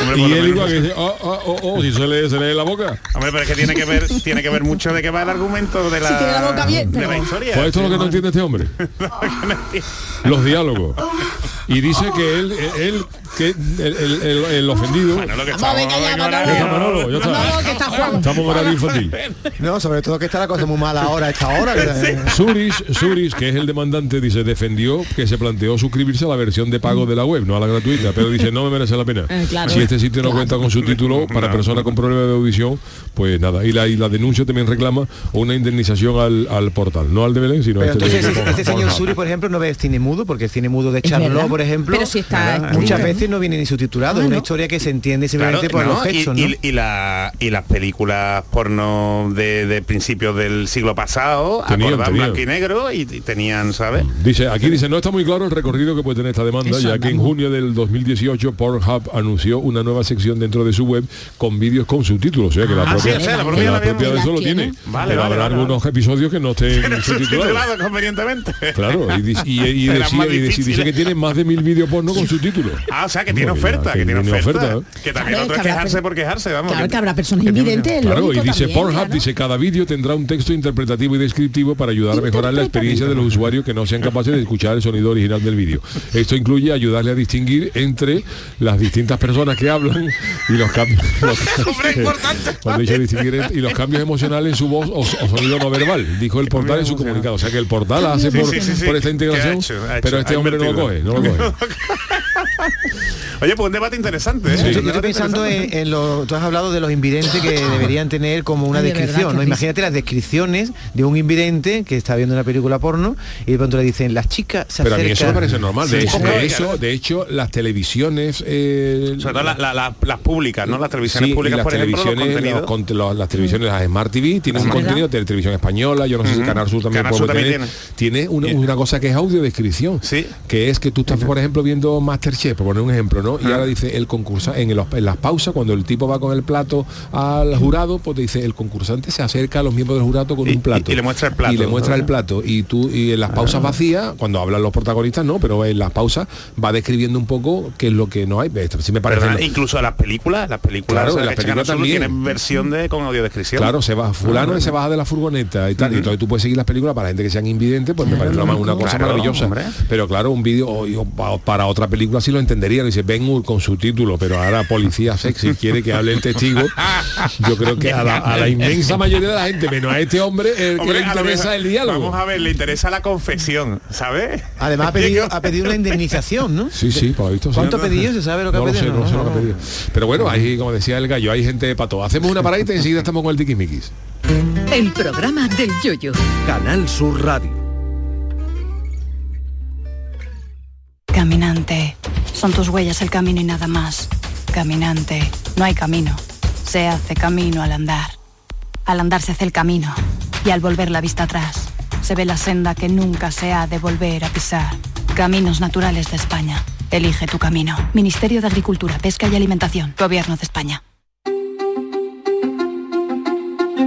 Hombre, y por lo él igual que dice, oh, oh, oh, oh, si se le, se le lee la boca. Hombre, pero es que tiene que ver, tiene que ver mucho de qué va el argumento de la, Si tiene la boca bien, de la historia. Pues esto es lo que no entiende este hombre. Los diálogos. Y dice que él, él que el, el- el- el ofendido. Bueno, lo que Vamos, venga ya, venga, Manolo. Ya está Manolo, ya está. Manolo, que está Juan. Estamos en horario infantil. No, sobre todo que está la cosa muy mala ahora, a esta hora. Suris, Suris, que es el demandante, dice, defendió que se planteó suscribirse a la versión de pago de la web, no a la gratuita, pero dice, no me merece la pena. Eh, claro. Si este sitio no cuenta con subtítulo para No. personas con problemas de audición, pues nada. Y la, y la denuncia también reclama una indemnización al, al portal, no al de Belén, sino a este entonces de este, este señor Suri, por ejemplo, no ve cine mudo, porque el cine mudo de Charlot, por ejemplo, Pero si está muchas veces no viene ni subtitulado, Ah, es una ¿no? historia que se entiende Claro, simplemente por no, los gestos, y, ¿no? y- y la- y las películas porno de, de principios del siglo pasado Tenían, acordaban tenían. blanco y negro y, y tenían, ¿sabes? Dice, aquí dice, no está muy claro el recorrido que puede tener esta demanda, Eso ya que en junio del 2018 Pornhub anunció una nueva sección dentro de su web con vídeos con subtítulos, o sea que la Ah, propia, sí, o sea, la que propia la la propia de eso lo tiene. Vale, vale, vale, algunos episodios que no estén subtitulados. subtitulado convenientemente. Claro, y, dice- y- y decía- y dice, que tiene más de mil vídeos porno con subtítulos. Ah, o sea, que tiene oferta, que que tiene tiene oferta. oferta. Que también Claro, otro es quejarse por quejarse, vamos. Claro que- que habrá personas invidentes. Claro, y dice también, Pornhub, dice cada vídeo tendrá un texto interpretativo y descriptivo para ayudar a mejorar la experiencia de los usuarios que no sean capaces de escuchar el sonido original del vídeo. Esto incluye ayudarle a distinguir entre las distintas personas que hablan y los cambios. los- Hombre, importante. cuando dice distinguir y los cambios emocionales en su voz o, o sonido no verbal, dijo el portal en su comunicado. O sea que el portal hace por, sí, sí, sí. por esta integración, ¿Qué ha hecho? Ha hecho, pero este hombre no lo coge, no lo coge. Oye, pues un debate interesante, ¿eh? Sí. Yo, estoy pensando en, lo, tú has hablado de los invidentes que deberían tener como una Ay, descripción, ¿no? Imagínate las descripciones de un invidente que está viendo una película porno y de pronto le dicen, las chicas se Pero a mí eso me acercan". parece normal. De, hecho, sí. de hecho, de hecho, las televisiones eh, Sobre todo la- la- la- las públicas, ¿no? Las televisiones Sí, y públicas, las por ejemplo, los televisiones, los los- las televisiones, las Smart TV, tienen un contenido de televisión española, yo no sé si Ujú. Canal Sur también Canal Sur también tener. Tiene una, una cosa que es audiodescripción, Sí. que es que tú estás, por ejemplo, viendo Masterchef, por poner un ejemplo, ¿no? Y ahora dice el concursante, en, en las pausas, cuando el tipo va con el plato al jurado, pues te dice, el concursante se acerca a los miembros del jurado con Y- un plato. y- y le muestra el plato, Y le muestra ¿no? el plato. Y tú, y en las pausas vacías, cuando hablan los protagonistas, no, pero en las pausas va describiendo un poco qué es lo que no hay. Esto sí me parece. Incluso las películas, las películas, Claro, o sea, las películas también. tienen versión de con audiodescripción. Claro, se va fulano y se baja de la furgoneta y tal. Y entonces tú puedes seguir las películas para la gente que sean invidentes, pues me parece una, una cosa Claro, maravillosa. hombre. Pero claro, un vídeo para otra película sí lo entendería. Dice Ben Hur con su título, pero ahora policía sexy quiere que hable el testigo. Yo creo que a la, a la inmensa mayoría de la gente, menos a este hombre, el que le lo interesa el diálogo. Vamos a ver, le interesa la confesión, ¿sabes? Además ha pedido, ha pedido una indemnización, ¿no? Sí, sí, por lo visto sí. ¿Cuánto ha pedido? ¿Se sabe lo que ha No lo pedido? sé, no, sé lo que ha pedido. Pero bueno, ahí, como decía el gallo, hay gente para todo. Hacemos una paradita y enseguida estamos con el tiquismiquis. El programa del yoyo. Canal Sur Radio. Caminante, son tus huellas el camino y nada más. Caminante, no hay camino. Se hace camino al andar. Al andar se hace el camino y al volver la vista atrás se ve la senda que nunca se ha de volver a pisar. Caminos naturales de España. Elige tu camino. Ministerio de Agricultura, Pesca y Alimentación. Gobierno de España.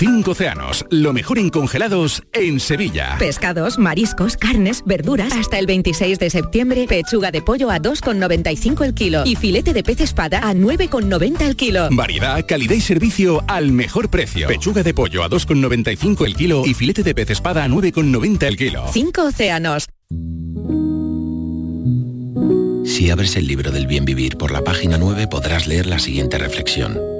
Cinco océanos, lo mejor en congelados en Sevilla. Pescados, mariscos, carnes, verduras. Hasta el 26 de septiembre, pechuga de pollo a 2,95 el kilo y filete de pez espada a 9,90 el kilo. Variedad, calidad y servicio al mejor precio. Pechuga de pollo a 2,95 el kilo y filete de pez espada a 9,90 el kilo. Cinco océanos. Si abres el libro del bien vivir por la página 9 podrás leer la siguiente reflexión.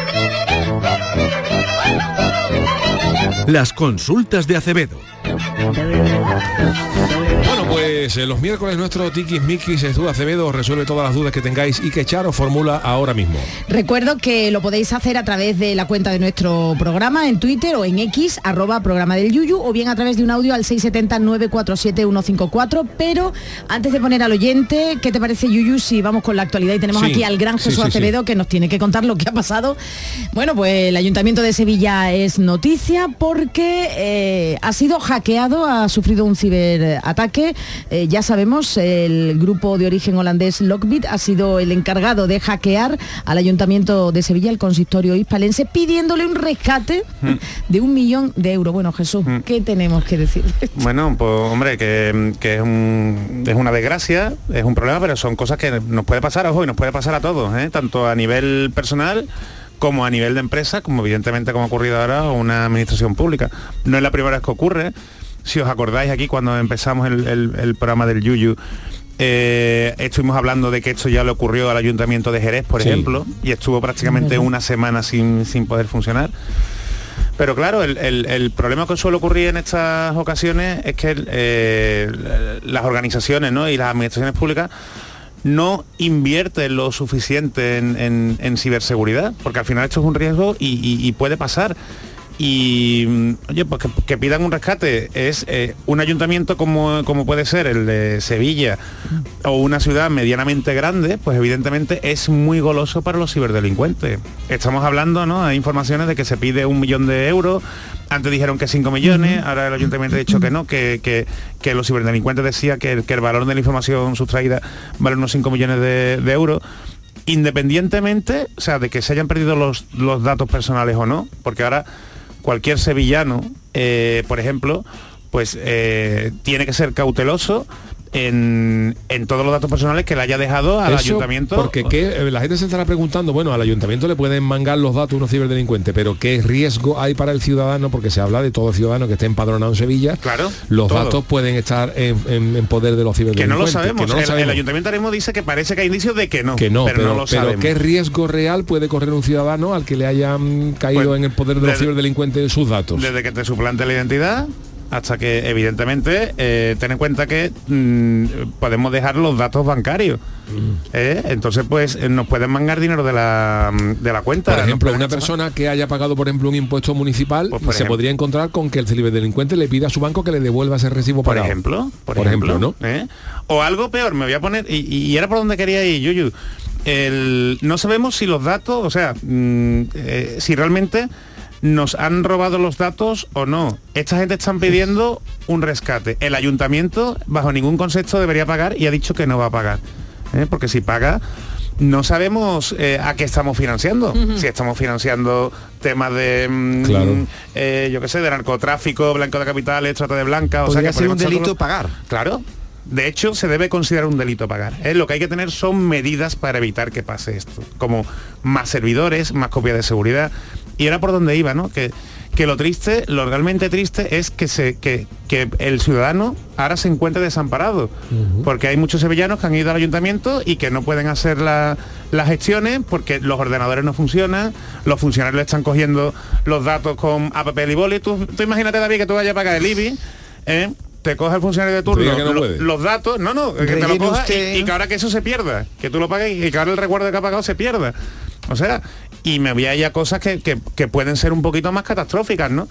Las consultas de Acevedo. Bueno, pues eh, los miércoles nuestro Tikis Mikis Estudio Acevedo resuelve todas las dudas que tengáis y que Charo formula ahora mismo. Recuerdo que lo podéis hacer a través de la cuenta de nuestro programa en Twitter o en X, arroba programa del Yuyu, o bien a través de un audio al 670-947-154. Pero antes de poner al oyente, ¿qué te parece, Yuyu, si vamos con la actualidad? Y tenemos Sí, aquí al gran Jesús sí, sí. Acevedo que nos tiene que contar lo que ha pasado. Bueno, pues el Ayuntamiento de Sevilla es noticia porque eh, ha sido hackeado, ha sufrido un ciberataque. Eh, ya sabemos, el grupo de origen holandés Lockbit ha sido el encargado de hackear al Ayuntamiento de Sevilla, el consistorio hispalense, pidiéndole un rescate Mm. de un millón de euros. Bueno, Jesús, ¿qué tenemos que decir? Bueno, pues hombre, que, que es, un- es una desgracia, es un problema, pero son cosas que nos puede pasar, ojo, y nos puede pasar a todos, ¿eh? tanto a nivel personal como a nivel de empresa, como evidentemente como ha ocurrido ahora una administración pública. No es la primera vez que ocurre. Si os acordáis aquí cuando empezamos el, el- el programa del Yuyu, eh, estuvimos hablando de que esto ya le ocurrió al ayuntamiento de Jerez, por Sí. ejemplo, y estuvo prácticamente una semana sin, sin poder funcionar. Pero claro, el, el- el problema que suele ocurrir en estas ocasiones es que eh, las organizaciones ¿no? y las administraciones públicas no invierten lo suficiente en, en- en ciberseguridad, porque al final esto es un riesgo y, y- y puede pasar. Y mm, oye, pues que, que pidan un rescate es eh, un ayuntamiento como, como puede ser el de Sevilla o una ciudad medianamente grande, pues evidentemente es muy goloso para los ciberdelincuentes. Estamos hablando, ¿no? Hay informaciones de que se pide un millón de euros. Antes dijeron que 5 millones, ahora el ayuntamiento ha dicho que no, que, que- que los ciberdelincuentes decía que, el- que el valor de la información sustraída vale unos 5 millones de, de euros independientemente, o sea, de que se hayan perdido los, los datos personales o no, porque ahora cualquier sevillano, eh, por ejemplo, pues eh, tiene que ser cauteloso en, en todos los datos personales que le haya dejado al Eso, ayuntamiento. Porque ¿qué? Eh, la gente se estará preguntando, bueno, al ayuntamiento le pueden mangar los datos unos ciberdelincuentes, pero ¿qué riesgo hay para el ciudadano? Porque se habla de todo ciudadano que esté empadronado en Sevilla. Claro. Los todo. datos pueden estar en, en- en poder de los que ciberdelincuentes. no lo sabemos. que no lo el, el sabemos. ayuntamiento ahora mismo dice que parece que hay indicios de que no. que no, pero, pero, no lo pero sabemos. ¿qué riesgo real puede correr un ciudadano al que le hayan caído Pues, en el poder de los ciberdelincuentes sus datos? Desde que te suplante la identidad hasta que evidentemente eh, ten en cuenta que mm, podemos dejar los datos bancarios Mm. ¿eh? entonces pues eh, nos pueden mangar dinero de la de la cuenta Por ejemplo, una persona que haya pagado, por ejemplo, un impuesto municipal por se ejemplo. podría encontrar con que el ciberdelincuente le pida a su banco que le devuelva ese recibo por pagado. ejemplo por, Por ejemplo, ¿no? ¿eh? o algo peor me voy a poner y, y era por donde quería ir Yuyu el, no sabemos si los datos o sea mm, si realmente nos han robado los datos o no. Esta gente están pidiendo un rescate. El ayuntamiento, bajo ningún concepto, debería pagar y ha dicho que no va a pagar. ¿eh? Porque si paga, no sabemos eh, a qué estamos financiando. Si estamos financiando temas de, mm, Claro. eh, yo qué sé, de narcotráfico, blanco de capitales, trata de blanca. O sea, que ser un delito todo- pagar. Claro. De hecho, se debe considerar un delito pagar. ¿eh? Lo que hay que tener son medidas para evitar que pase esto, como más servidores, más copias de seguridad. Y era por donde iba, ¿no? Que, que lo triste, lo realmente triste es que, se, que, que el ciudadano ahora se encuentre desamparado. Porque hay muchos sevillanos que han ido al ayuntamiento y que no pueden hacer la- las gestiones porque los ordenadores no funcionan, los funcionarios le están cogiendo los datos con a papel y boli. Tú, tú imagínate, David, que tú vayas a pagar el IBI, ¿eh? te coge el funcionario de turno no lo- los datos, no, no, que te lo coja y que ahora que eso se pierda, que tú lo pagues y que ahora el recuerdo que ha pagado se pierda. O sea, y me voy a ir a cosas que, que- que pueden ser un poquito más catastróficas, ¿no?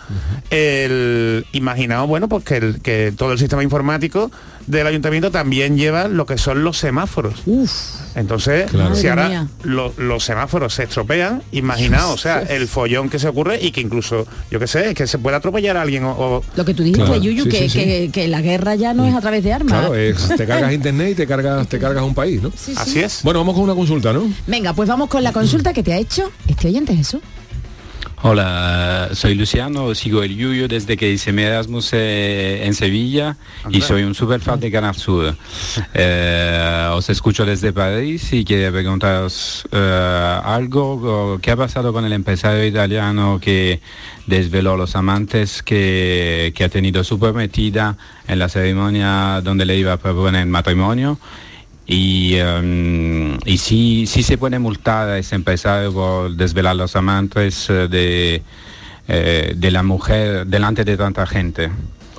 El imaginaos, bueno, pues que, el- que todo el sistema informático del ayuntamiento también lleva lo que son los semáforos. Entonces, Claro. si ahora lo- los semáforos se estropean, imaginaos, o sea, el follón que se ocurre y que incluso, yo qué sé, que se puede atropellar a alguien o- o Lo que tú dijiste, Claro, Yuyu, sí, que, sí, sí. que- que la guerra ya no es a través de armas. Claro, es- te cargas internet y te cargas, te cargas un país, ¿no? Sí, sí. así es. Bueno, vamos con una consulta, ¿no? Venga, pues vamos con la consulta que te ha hecho este oyente Jesús. Hola, soy Luciano, sigo el Yuyo desde que hice mi Erasmus eh, en Sevilla y soy un super fan de Canal Sur. Eh, os escucho desde París y quería preguntaros eh, algo, ¿qué ha pasado con el empresario italiano que desveló los amantes que, que ha tenido su prometida en la ceremonia donde le iba a proponer matrimonio? Y, em, y sí se puede multar a ese empresario por desvelar los amantes eh, de, eh, de la mujer delante de tanta gente.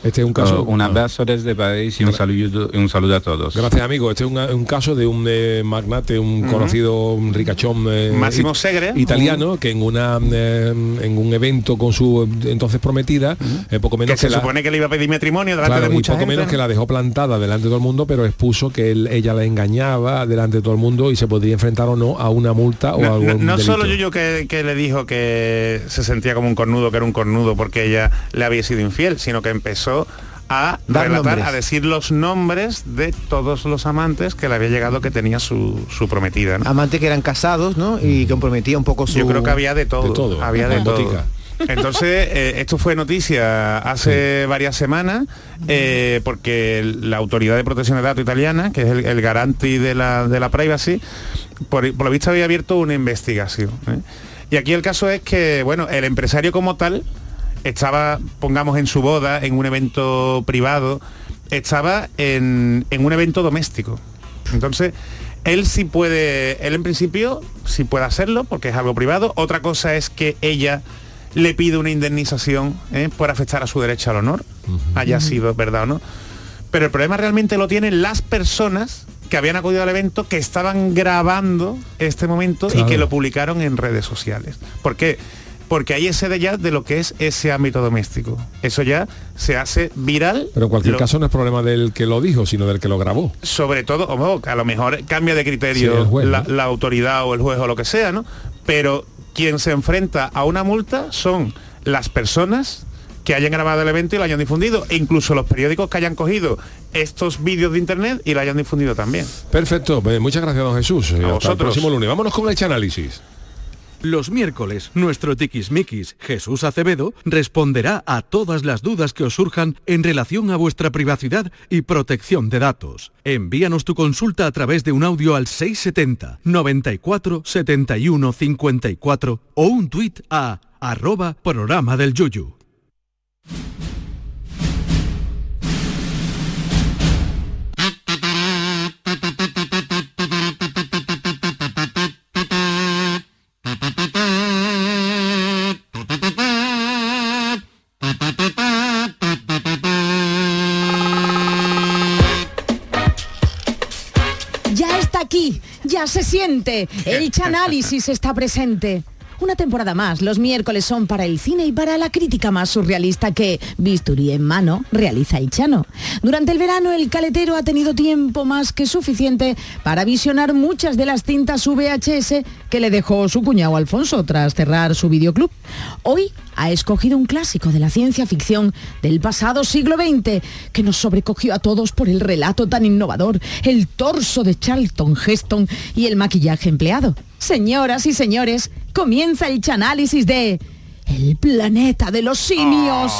Este es un caso. Oh, un abrazo desde París y un saludo, y un saludo a todos. Gracias, amigo. Este es un, un caso de un eh, magnate, un conocido un ricachón eh, Máximo Segre. italiano que en una eh, en un evento con su entonces prometida, eh, poco menos que se la- supone que le iba a pedir matrimonio delante Claro, de y mucha poco gente. menos ¿no? que la dejó plantada delante de todo el mundo, pero expuso que él- ella la engañaba delante de todo el mundo y se podría enfrentar o no a una multa o a No, algún no- no delito. solo yo que, que le dijo que se sentía como un cornudo, que era un cornudo porque ella le había sido infiel, sino que empezó a Dar relatar, nombres. a decir los nombres de todos los amantes que le había llegado que tenía su, su prometida. ¿no? Amantes que eran casados, ¿no? Y comprometía un poco su... Yo creo que había de todo. De todo, Había de todo. botica. Entonces, eh, esto fue noticia hace varias semanas eh, porque la Autoridad de Protección de Datos italiana, que es el, el garanti de la, de la privacy, por, por lo visto había abierto una investigación. ¿eh? Y aquí el caso es que, bueno, el empresario como tal estaba, pongamos, en su boda, en un evento privado, estaba en, en un evento doméstico. Entonces, él sí puede, él en principio sí puede hacerlo porque es algo privado. Otra cosa es que ella le pide una indemnización ¿eh? por afectar a su derecho al honor, haya sido verdad o no. Pero el problema realmente lo tienen las personas que habían acudido al evento, que estaban grabando este momento y que lo publicaron en redes sociales. ¿Por qué? Porque ahí excede ya de lo que es ese ámbito doméstico. Eso ya se hace viral. Pero en cualquier Lo- caso no es problema del que lo dijo, sino del que lo grabó. sobre todo, ojo, a lo mejor cambia de criterio juez, la, ¿no? la autoridad o el juez o lo que sea, ¿no? Pero quien se enfrenta a una multa son las personas que hayan grabado el evento y lo hayan difundido, e incluso los periódicos que hayan cogido estos vídeos de internet y lo hayan difundido también. Perfecto, pues muchas gracias don Jesús. Eh, Hasta el próximo lunes. Vámonos con el análisis. Los miércoles, nuestro tiquismiquis, Jesús Acevedo, responderá a todas las dudas que os surjan en relación a vuestra privacidad y protección de datos. Envíanos tu consulta a través de un audio al 670 94 71 54 o un tuit a arroba programa del Yuyu. Se siente, el Chanálisis está presente. Una temporada más, los miércoles son para el cine y para la crítica más surrealista que, bisturí en mano, realiza el Chano. Durante el verano, el caletero ha tenido tiempo más que suficiente para visionar muchas de las cintas VHS que le dejó su cuñado Alfonso tras cerrar su videoclub. Hoy ha escogido un clásico de la ciencia ficción del pasado siglo XX que nos sobrecogió a todos por el relato tan innovador, el torso de Charlton Heston y el maquillaje empleado. Señoras y señores, comienza el chanálisis de El planeta de los simios.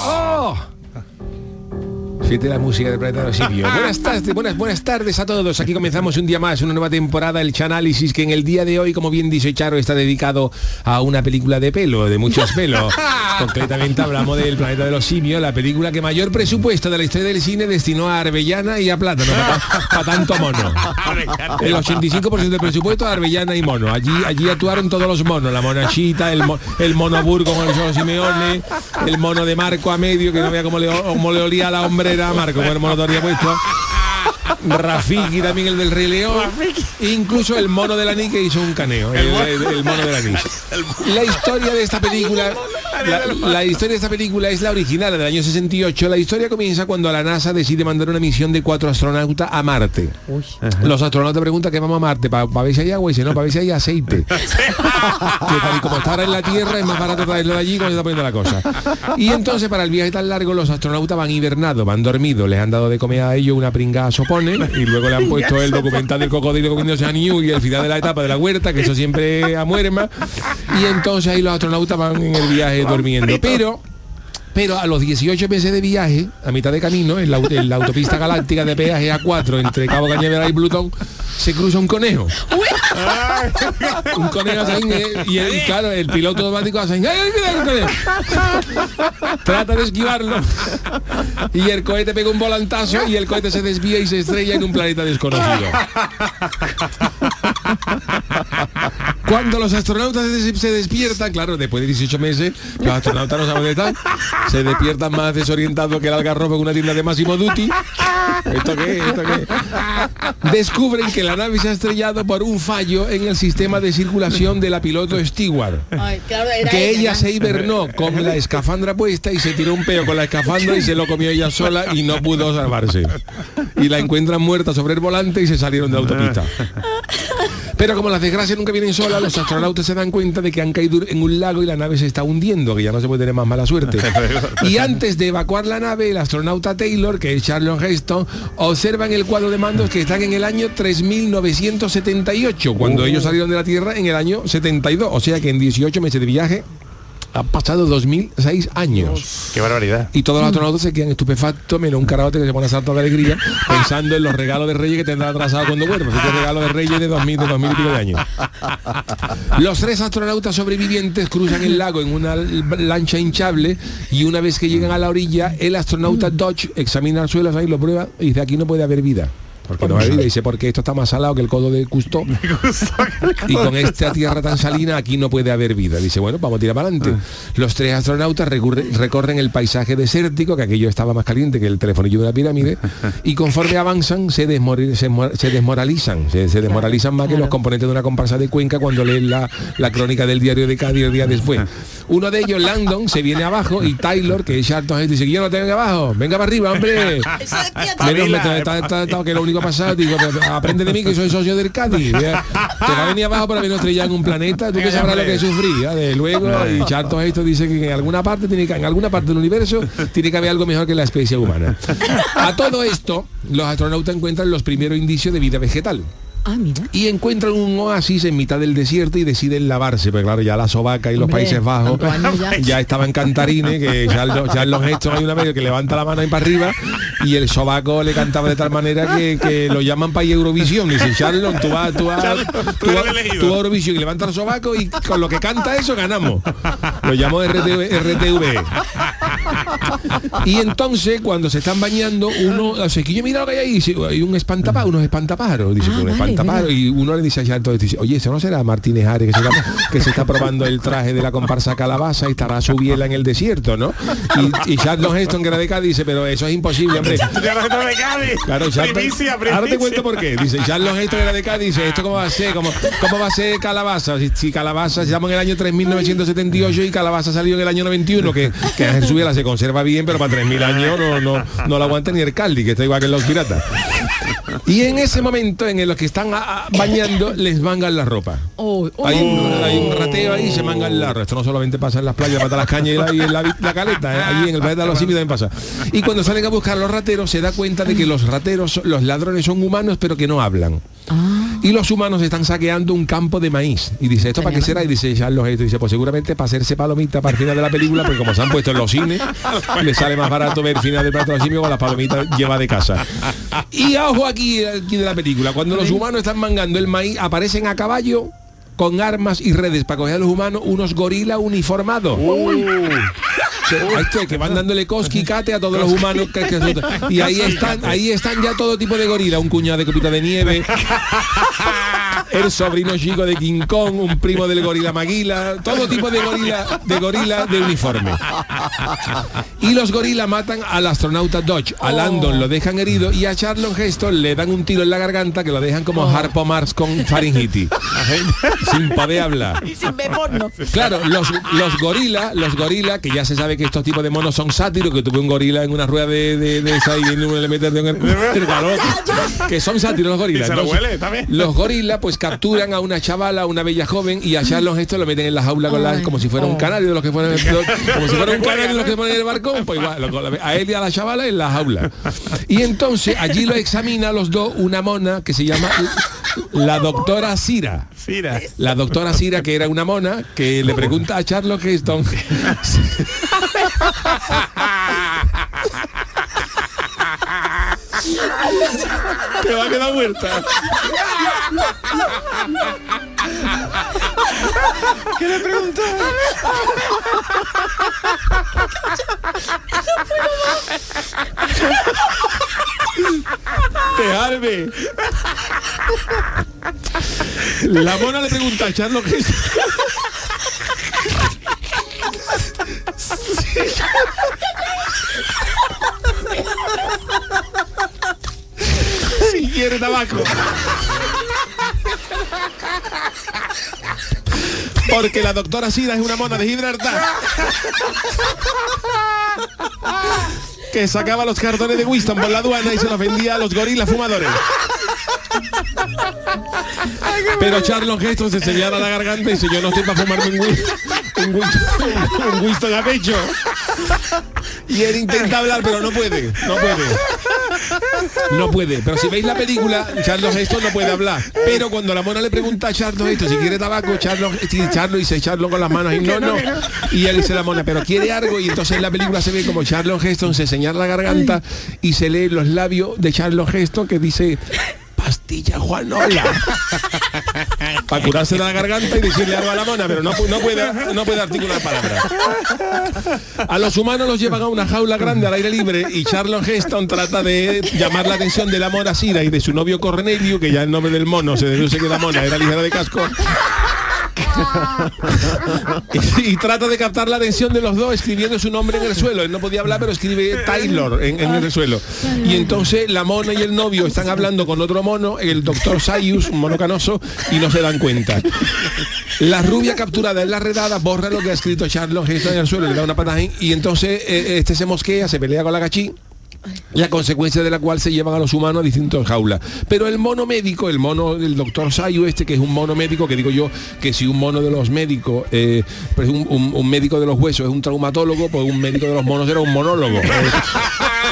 Siete la música del planeta de los simios. Buenas tardes, buenas, buenas tardes a todos. Aquí comenzamos un día más, una nueva temporada, el Chanálisis, que en el día de hoy, como bien dice Charo, está dedicado a una película de pelo, de muchos pelos. Concretamente hablamos del planeta de los simios, la película que mayor presupuesto de la historia del cine destinó a Arbellana y a Plátano, para tanto mono. El 85% del presupuesto a Arbellana y mono. Allí, allí actuaron todos los monos, la monachita, el, mo- el mono Burgo Simeone, el mono de Marco a medio, que no veía cómo le, cómo le olía la hombrera a Marco, con el mono todavía puesto. Rafiki también el del Rey León. Incluso el mono de la Ni que hizo un caneo. El, el- el mono de la la historia de esta película la, la historia de esta película es la original del año 68 la historia comienza cuando la NASA decide mandar una misión de cuatro astronautas a Marte. Los astronautas preguntan que vamos a Marte para ver si hay agua y dice no para ver si hay aceite. Que tal y como está ahora en la Tierra es más barato traerlo de allí cuando se está poniendo la cosa. Y entonces para el viaje tan largo los astronautas van hibernados van dormidos. Les han dado de comer a ellos una pringada sopone y luego le han puesto el documental del cocodrilo comiéndose a New y el final de la etapa de la huerta que eso siempre a muerma. Y entonces ahí los astronautas van en el viaje durmiendo pero pero a los 18 meses de viaje, a mitad de camino, en la, au- en la autopista galáctica de peaje A4 entre Cabo Cañaveral y Plutón, se cruza un conejo. un conejo eh, y, el- y claro, el piloto automático hace. Trata de esquivarlo. Y el cohete pega un volantazo y el cohete se desvía y se estrella en un planeta desconocido. Cuando los astronautas se, des- se despiertan, claro, después de 18 meses, los astronautas no saben dónde están, se despiertan más desorientados que el algarrobo en una tienda de Máximo Duty. ¿Esto qué? ¿Esto qué? Descubren que la nave se ha estrellado por un fallo en el sistema de circulación de la piloto Stewart. Que ella se hibernó con la escafandra puesta y se tiró un peo con la escafandra y se lo comió ella sola y no pudo salvarse. Y la encuentran muerta sobre el volante y se salieron de la autopista. Pero como las desgracias nunca vienen solas, los astronautas se dan cuenta de que han caído en un lago y la nave se está hundiendo, que ya no se puede tener más mala suerte. Y antes de evacuar la nave, el astronauta Taylor, que es Charlton Heston, observa en el cuadro de mandos que están en el año 3978, cuando ellos salieron de la Tierra en el año 72. O sea que en 18 meses de viaje han pasado 2006 años. Qué barbaridad. Y todos los astronautas se quedan estupefactos, menos un carabote que se pone a saltar de alegría, pensando en los regalos de Reyes que tendrá atrasado cuando vuelva. Así que regalo de Reyes de 2000, de 2000 y pico de años. Los tres astronautas sobrevivientes cruzan el lago en una lancha hinchable y una vez que llegan a la orilla, el astronauta Dodge examina el suelo, ahí lo prueba y dice aquí no puede haber vida. Porque no hay vida. Y dice, porque esto está más salado que el codo de Custo. y con esta tierra tan salina aquí no puede haber vida. Dice, bueno, vamos a tirar para adelante. Los tres astronautas recurre- recorren el paisaje desértico, que aquello estaba más caliente que el telefonillo de la pirámide, y conforme avanzan se, desmori- se, mo- se desmoralizan, se, se desmoralizan más que los componentes de una comparsa de Cuenca cuando leen la, la crónica del diario de Cádiz el día después. Uno de ellos, Landon, se viene abajo y Taylor, que es Charlton dice, yo no tengo que abajo, venga para arriba, hombre. Menos me está- está- está- está- que lo único pasado, digo, aprende de mí que soy socio del Cádiz. Te va a venir abajo para vernos estrellar en un planeta, tú que sabrás lo que sufrí, ya, de luego, y Charlton esto dice que en alguna parte tiene que, en alguna parte del universo tiene que haber algo mejor que la especie humana. A todo esto, los astronautas encuentran los primeros indicios de vida vegetal. Ah, mira. y encuentran un oasis en mitad del desierto y deciden lavarse, porque claro, ya la sobaca y los Hombre, Países Bajos ya. ya estaban cantarines, que ya, lo- ya en los gestos hay una vez que levanta la mano ahí para arriba y el sobaco le cantaba de tal manera que, que lo llaman para Eurovisión. Dice, Charlon, tú vas, tú vas, tú, vas- tú vas a Eurovisión y levanta el sobaco y con lo que canta eso ganamos. Lo llamo RTV. RTV. Y entonces, cuando se están bañando, uno, o sea, que yo mira lo que hay ahí, dice, hay un espantapájaros, unos espantapájaros, dice, un espantapájaros, y uno le dice a Charlton, dice, oye, ¿eso no será Martínez Ares que se, está, que se está probando el traje de la comparsa Calabaza y estará su biela en el desierto, ¿no? Y, y Charlton Heston, que era de Cádiz, dice, pero eso es imposible, hombre. Ya lo que de Cádiz. Claro, Charlton- Primicia, ahora te cuento por qué. Dice, Charles Heston era de Cádiz, dice, ¿esto cómo va a ser? ¿Cómo, cómo va a ser Calabaza? Si, si Calabaza, estamos en el año 3978 y Calabaza salió en el año 91, que, que Ángel Subiela se conserva bien, pero para 3000 años no, no, no lo aguanta ni el Caldi, que está igual que los piratas. Y en ese momento en los que están a- a- bañando, les mangan la ropa. Oh, oh. Hay un, hay un rateo ahí y se mangan la ropa. Esto no solamente pasa en las playas, mata las cañas y, la, y en la, la caleta, ¿eh? allí en el planeta de los simios también pasa. Y cuando salen a buscar a los rateros, se da cuenta de que los rateros, los ladrones son humanos, pero que no hablan. Y los humanos están saqueando un campo de maíz. Y dice, ¿esto para qué será? Y dice Charles esto. Dice, pues seguramente para hacerse palomita para el final de la película, porque como se han puesto en los cines, le sale más barato ver el final del plato de los simios con las palomitas lleva de casa. Y ojo aquí, aquí de la película, cuando los humanos están mangando el maíz, aparecen a caballo con armas y redes para coger a los humanos unos gorilas uniformados. Que, este, que van dándole cosquicate a todos los humanos que- que- y ahí están ahí están ya todo tipo de gorila un cuñado de copita de nieve el sobrino chico de King Kong un primo del gorila Maguila todo tipo de gorila de gorila de uniforme y los gorilas matan al astronauta Dodge a Landon lo dejan herido y a Charlon Heston le dan un tiro en la garganta que lo dejan como Harpo Marx con faringitis sin poder hablar Y sin porno. Claro, los, los gorilas, los gorilas, que ya se sabe que estos tipos de monos son sátiros, que tuve un gorila en una rueda de, de, de esa y en el- el calor, que son sátiros los gorilas. Y se lo Entonces, huele, también. Los gorilas pues capturan a una chavala, a una bella joven, y a Charlon esto lo meten en la jaula con la, como si fuera un canario de los que ponen como si fuera un canario de los que ponen en el barcón, pues igual, lo- a él y a la chavala en la jaula. Y entonces allí lo examina a los dos una mona que se llama la doctora Cira. Cira. La doctora Cira, que era una mona, que le pregunta a Charlotte Heston. Te va a quedar muerta. ¿Qué le preguntó? Dejarme. La mona le pregunta a Charlotte Heston. Si quiere tabaco. Porque la doctora Sira es una mona de Gibraltar. Que sacaba los cartones de Winston por la aduana y se los vendía a los gorilas fumadores. Pero Charlon Heston se señala la garganta y dice, yo no estoy para fumarme un, un un Winston a pecho. Y él intenta hablar, pero no puede, no puede. No puede. Pero si veis la película, Charles Heston no puede hablar. Pero cuando la mona le pregunta a Charles Heston si quiere tabaco, Charles, sí, Charles dice Charles con las manos y no, no. Y él dice la mona, pero quiere algo. Y entonces en la película se ve como Charles Heston se señala la garganta y se lee los labios de Charles Heston que dice pastilla Juanola. Para curarse la garganta y decirle algo a la mona, pero no, no puede, no puede articular palabras. A los humanos los llevan a una jaula grande al aire libre y Charles Heston trata de llamar la atención de la mona Sira y de su novio Cornelio, que ya el nombre del mono se deduce que la mona era ligera de casco. y, trata de captar la atención de los dos escribiendo su nombre en el suelo. Él no podía hablar, pero escribe Taylor en, el suelo. Y entonces la mona y el novio están hablando con otro mono, el doctor Sayus, un mono canoso, y no se dan cuenta. La rubia capturada en la redada borra lo que ha escrito Heston en el suelo, le da una patada y entonces eh, este se mosquea, se pelea con la gachín la consecuencia de la cual se llevan a los humanos a distintos jaulas. Pero el mono médico, el mono del doctor Sayu, este que es un mono médico, que digo yo que si un mono de los médicos, eh, pues un- un médico de los huesos es un traumatólogo, pues un médico de los monos era un monólogo.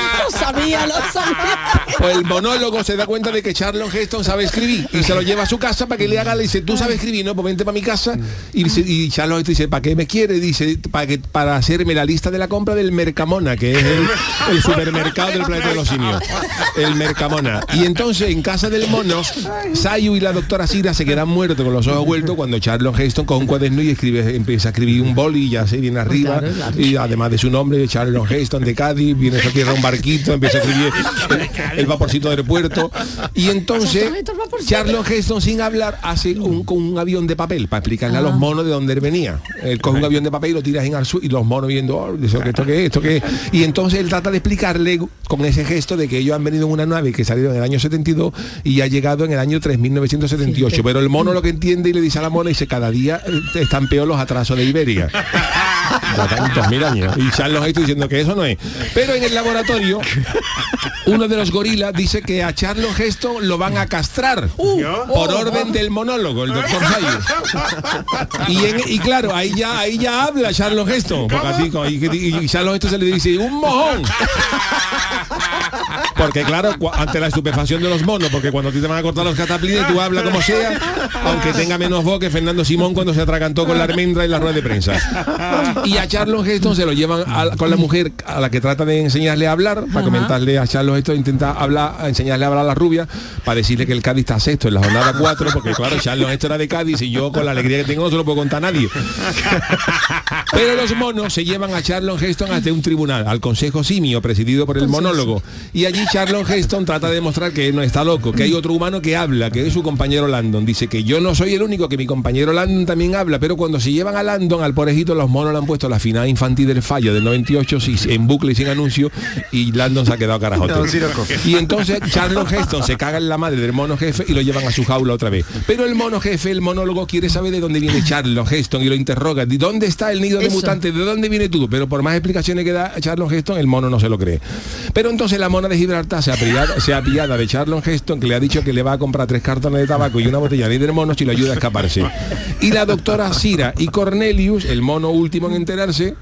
Eh, Lo sabía. Pues el monólogo se da cuenta de que Charlon Heston sabe escribir y se lo lleva a su casa para que le haga, le dice, tú sabes escribir, ¿no? Pues vente para mi casa. Y, dice- y Charlon Heston dice, ¿para qué me quiere? Dice, para que para hacerme la lista de la compra del Mercamona, que es el, el supermercado del planeta de los simios. El Mercamona. Y entonces en casa del mono, Sayu y la doctora Sira se quedan muertos con los ojos vueltos cuando Charlon Heston con un cuaderno y escribe, empieza a escribir un boli y ya se viene arriba. Claro, claro. Y además de su nombre, Charlon Heston de Cádiz, viene a tierra un barquito, empieza a escribir el, vaporcito del puerto. Y entonces Charlon Heston sin hablar hace un, con un avión de papel para explicarle a los monos de dónde él venía. Él coge un avión de papel y lo tiras en sur y los monos viendo, oh, ¿esto qué, esto qué es? ¿Esto qué es? Y entonces él trata de explicarle con ese gesto de que ellos han venido en una nave que salieron en el año 72 y ha llegado en el año 3978. Pero el mono lo que entiende y le dice a la mona, dice, cada día eh, están peor los atrasos de Iberia. Ya tantos mil años. Y Charles diciendo que eso no es. Pero en el laboratorio, uno de los gorilas dice que a Charles Heston lo van a castrar por orden del monólogo, el doctor. Y, en- y claro, ahí ya, ahí ya habla Charles Heston. Porque y- y Charles Heston se le dice, un mojón. Porque claro, ante la estupefacción de los monos, porque cuando a ti te van a cortar los cataplines, tú hablas como sea, aunque tenga menos voz que Fernando Simón cuando se atragantó con la almendra y la rueda de prensa. Y a Charles Heston se lo llevan a- con la mujer a la que trata de enseñarle a hablar, para comentarle a Charles Heston, intenta hablar, enseñarle a hablar a la rubia, para decirle que el Cádiz está sexto en la jornada 4, porque claro, Charles Heston era de Cádiz y yo con la alegría que tengo no se lo puedo contar a nadie. Pero los monos se llevan a Charlon Heston ante un tribunal, al Consejo Simio, presidido por el monólogo. Y allí Charlon Heston trata de demostrar que él no está loco, que hay otro humano que habla, que es su compañero Landon. Dice que yo no soy el único, que mi compañero Landon también habla, pero cuando se llevan a Landon, al porejito, los monos le han puesto la final infantil del fallo del 98 sí, en bucle y sin anuncio, y Landon se ha quedado carajote. No, sí, loco. Y entonces Charlon Heston se caga en la madre del mono jefe y lo llevan a su jaula otra vez. Pero el mono jefe, el monólogo, quiere saber de dónde viene Charlon Heston y lo interroga. ¿De dónde está el nido de Eso. mutantes? ¿De dónde viene tú? Pero por más explicaciones que da Charlon Heston, el mono no se lo cree. Pero entonces la mona de Gibraltar se ha pillado, se ha pillado de Charlon Heston, que le ha dicho que le va a comprar tres cartones de tabaco y una botella de líder mono si lo ayuda a escaparse. Y la doctora Sira y Cornelius, el mono último en enterarse,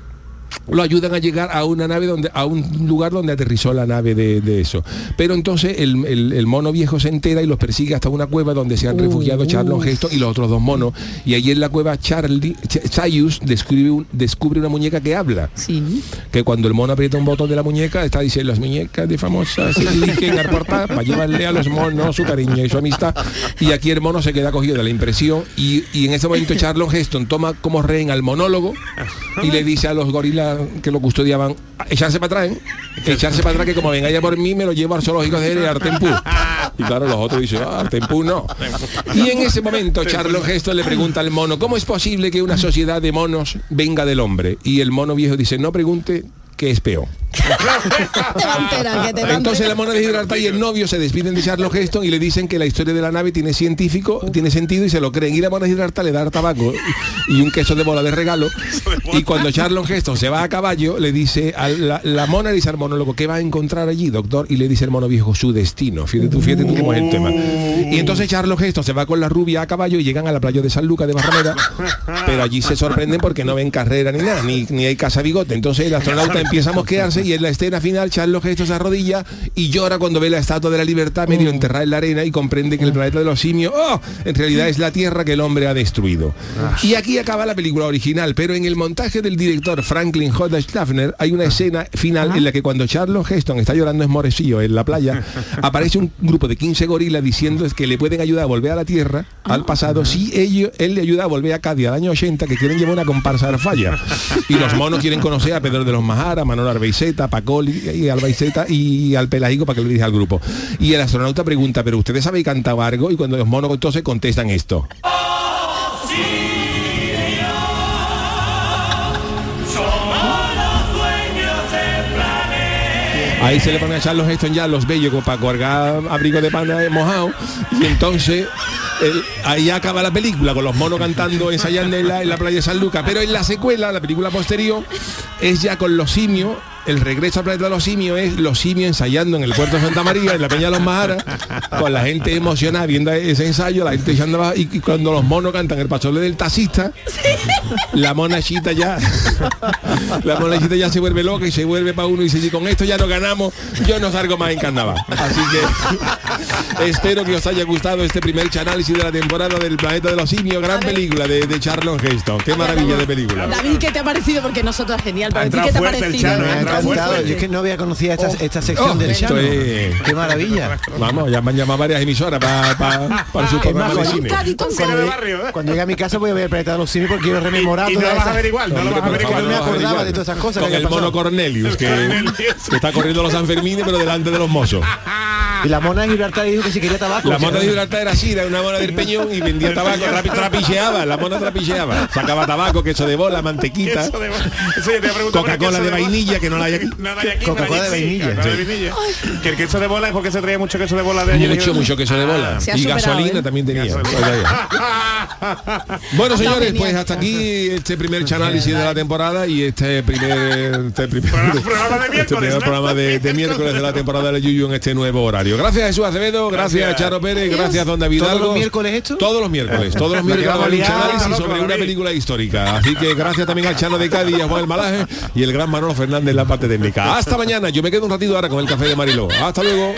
lo ayudan a llegar a una nave donde a un lugar donde aterrizó la nave de, de eso. Pero entonces el, el- el mono viejo se entera y los persigue hasta una cueva donde se han refugiado Charlon Heston y los otros dos monos. Y allí en la cueva Charlie Ch- Sayus descubre, un- descubre una muñeca que habla. Que cuando el mono aprieta un botón de la muñeca está diciendo las muñecas de famosas se dirigen a portar para llevarle a los monos su cariño y su amistad y aquí el mono se queda cogido de la impresión y, y en ese momento Charlon Heston toma como rehén al monólogo y le dice a los gorilas que lo custodiaban echarse para atrás ¿eh? echarse para atrás que como venga ya por mí me lo llevo al zoológico de Artempú y claro los otros dicen ah, Artempú no y en ese momento Charlon Heston le pregunta al mono ¿cómo es posible que una sociedad de monos venga del hombre? y el mono viejo dice no pregunte que es peor entonces la mona de Gibraltar y el novio se despiden de Charles Heston y le dicen que la historia de la nave tiene científico, tiene sentido y se lo creen. Y la mona de Gibraltar le da tabaco y un queso de bola de regalo. Y cuando Charles Heston se va a caballo, le dice a la, la mona le dice al monólogo, ¿qué va a encontrar allí, doctor? Y le dice el mono viejo, su destino. Fíjate tú, fíjate tú cómo es el tema. Y entonces Charles Heston se va con la rubia a caballo y llegan a la playa de San Lucas de Barrameda, pero allí se sorprenden porque no ven carrera ni nada, ni, ni hay casa bigote. Entonces el astronauta empieza a mosquearse y en la escena final Charles Heston se arrodilla y llora cuando ve la estatua de la libertad medio enterrada en la arena y comprende que el planeta de los simios, oh, en realidad es la Tierra que el hombre ha destruido. Y aquí acaba la película original, pero en el montaje del director Franklin J. Schaffner hay una escena final en la que cuando Charles Heston está llorando esmorecillo en la playa, aparece un grupo de 15 gorilas diciendo que le pueden ayudar a volver a la Tierra, al pasado, si ellos, él le ayuda a volver a Cádiz al año 80, que quieren llevar una comparsa a falla. Y los monos quieren conocer a Pedro de los Majara, Manolo Arbeiceta, Pacoli y Albaiceta y al Pelagico para que le diga al grupo. Y el astronauta pregunta, ¿pero ustedes saben cantar algo? Y cuando los monos entonces contestan esto. Ahí se le pone a Charles Heston ya los bellos para colgar abrigo de pana mojado y entonces el- ahí acaba la película con los monos cantando, ensayando en la, en la playa de San Lucas. Pero en la secuela, la película posterior, es ya con los simios el regreso al planeta de los simios es los simios ensayando en el puerto de Santa María, en la Peña de los Maharas, con la gente emocionada viendo ese ensayo, la gente echando abajo, y, cuando los monos cantan el pasole del taxista, la monachita ya, la monachita ya se vuelve loca y se vuelve para uno y dice, si con esto ya no ganamos, yo no salgo más en carnaval. Así que espero que os haya gustado este primer análisis de la temporada del planeta de los simios, gran película de, de Charlon Heston. Qué maravilla de película. David, ¿qué te ha parecido? Porque nosotros genial. Para ti, entrado ¿qué te ha el parecido? Chano, encantado. fuerte. Yo es que no había conocido esta, esta sección Oh, del esto Chano. es- Qué maravilla. Vamos, ya me han llamado varias emisoras para para su Es programa más, de cine. cuando, cuando llegue a mi casa voy a ver el planeta de los simios porque quiero rememorar Y- no todas lo vas a esas- ver igual, no lo vas a ver Porque igual, no me no lo vas a ver acordaba igual. de todas esas cosas Con el mono. Cornelius, que, está corriendo los Sanfermines, pero delante de los mozos. Y la mona de Gibraltar dijo que si quería tabaco. La mona de Gibraltar era así, era una mona del peñón y vendía tabaco, trapi- trapicheaba, la mona trapicheaba. Sacaba tabaco, queso de bola, mantequita, Coca-Cola de bola. vainilla, que no la hay aquí. No la hay aquí, Coca-Cola pero de sí, vainilla, de. Que el queso de bola es porque se traía mucho queso de bola de ayer. Mucho, mucho queso de bola. Se ha y gasolina ¿eh? también tenía. Bueno, señores, pues hasta aquí este primer análisis de la temporada y este primer, este primer, programa de este miércoles, primer programa de, de miércoles de la temporada de Yuyu en este nuevo horario. Gracias Jesús Acevedo, gracias, Gracias. Charo Pérez, gracias Don David ¿Todos los miércoles esto? Todos los miércoles, todos los miércoles un análisis sobre una película histórica. Así que gracias también al Chano de Cádiz, a Juan el Malaje y el gran Manolo Fernández la técnica. Hasta mañana, yo me quedo un ratito ahora con el café de Mariló. Hasta luego.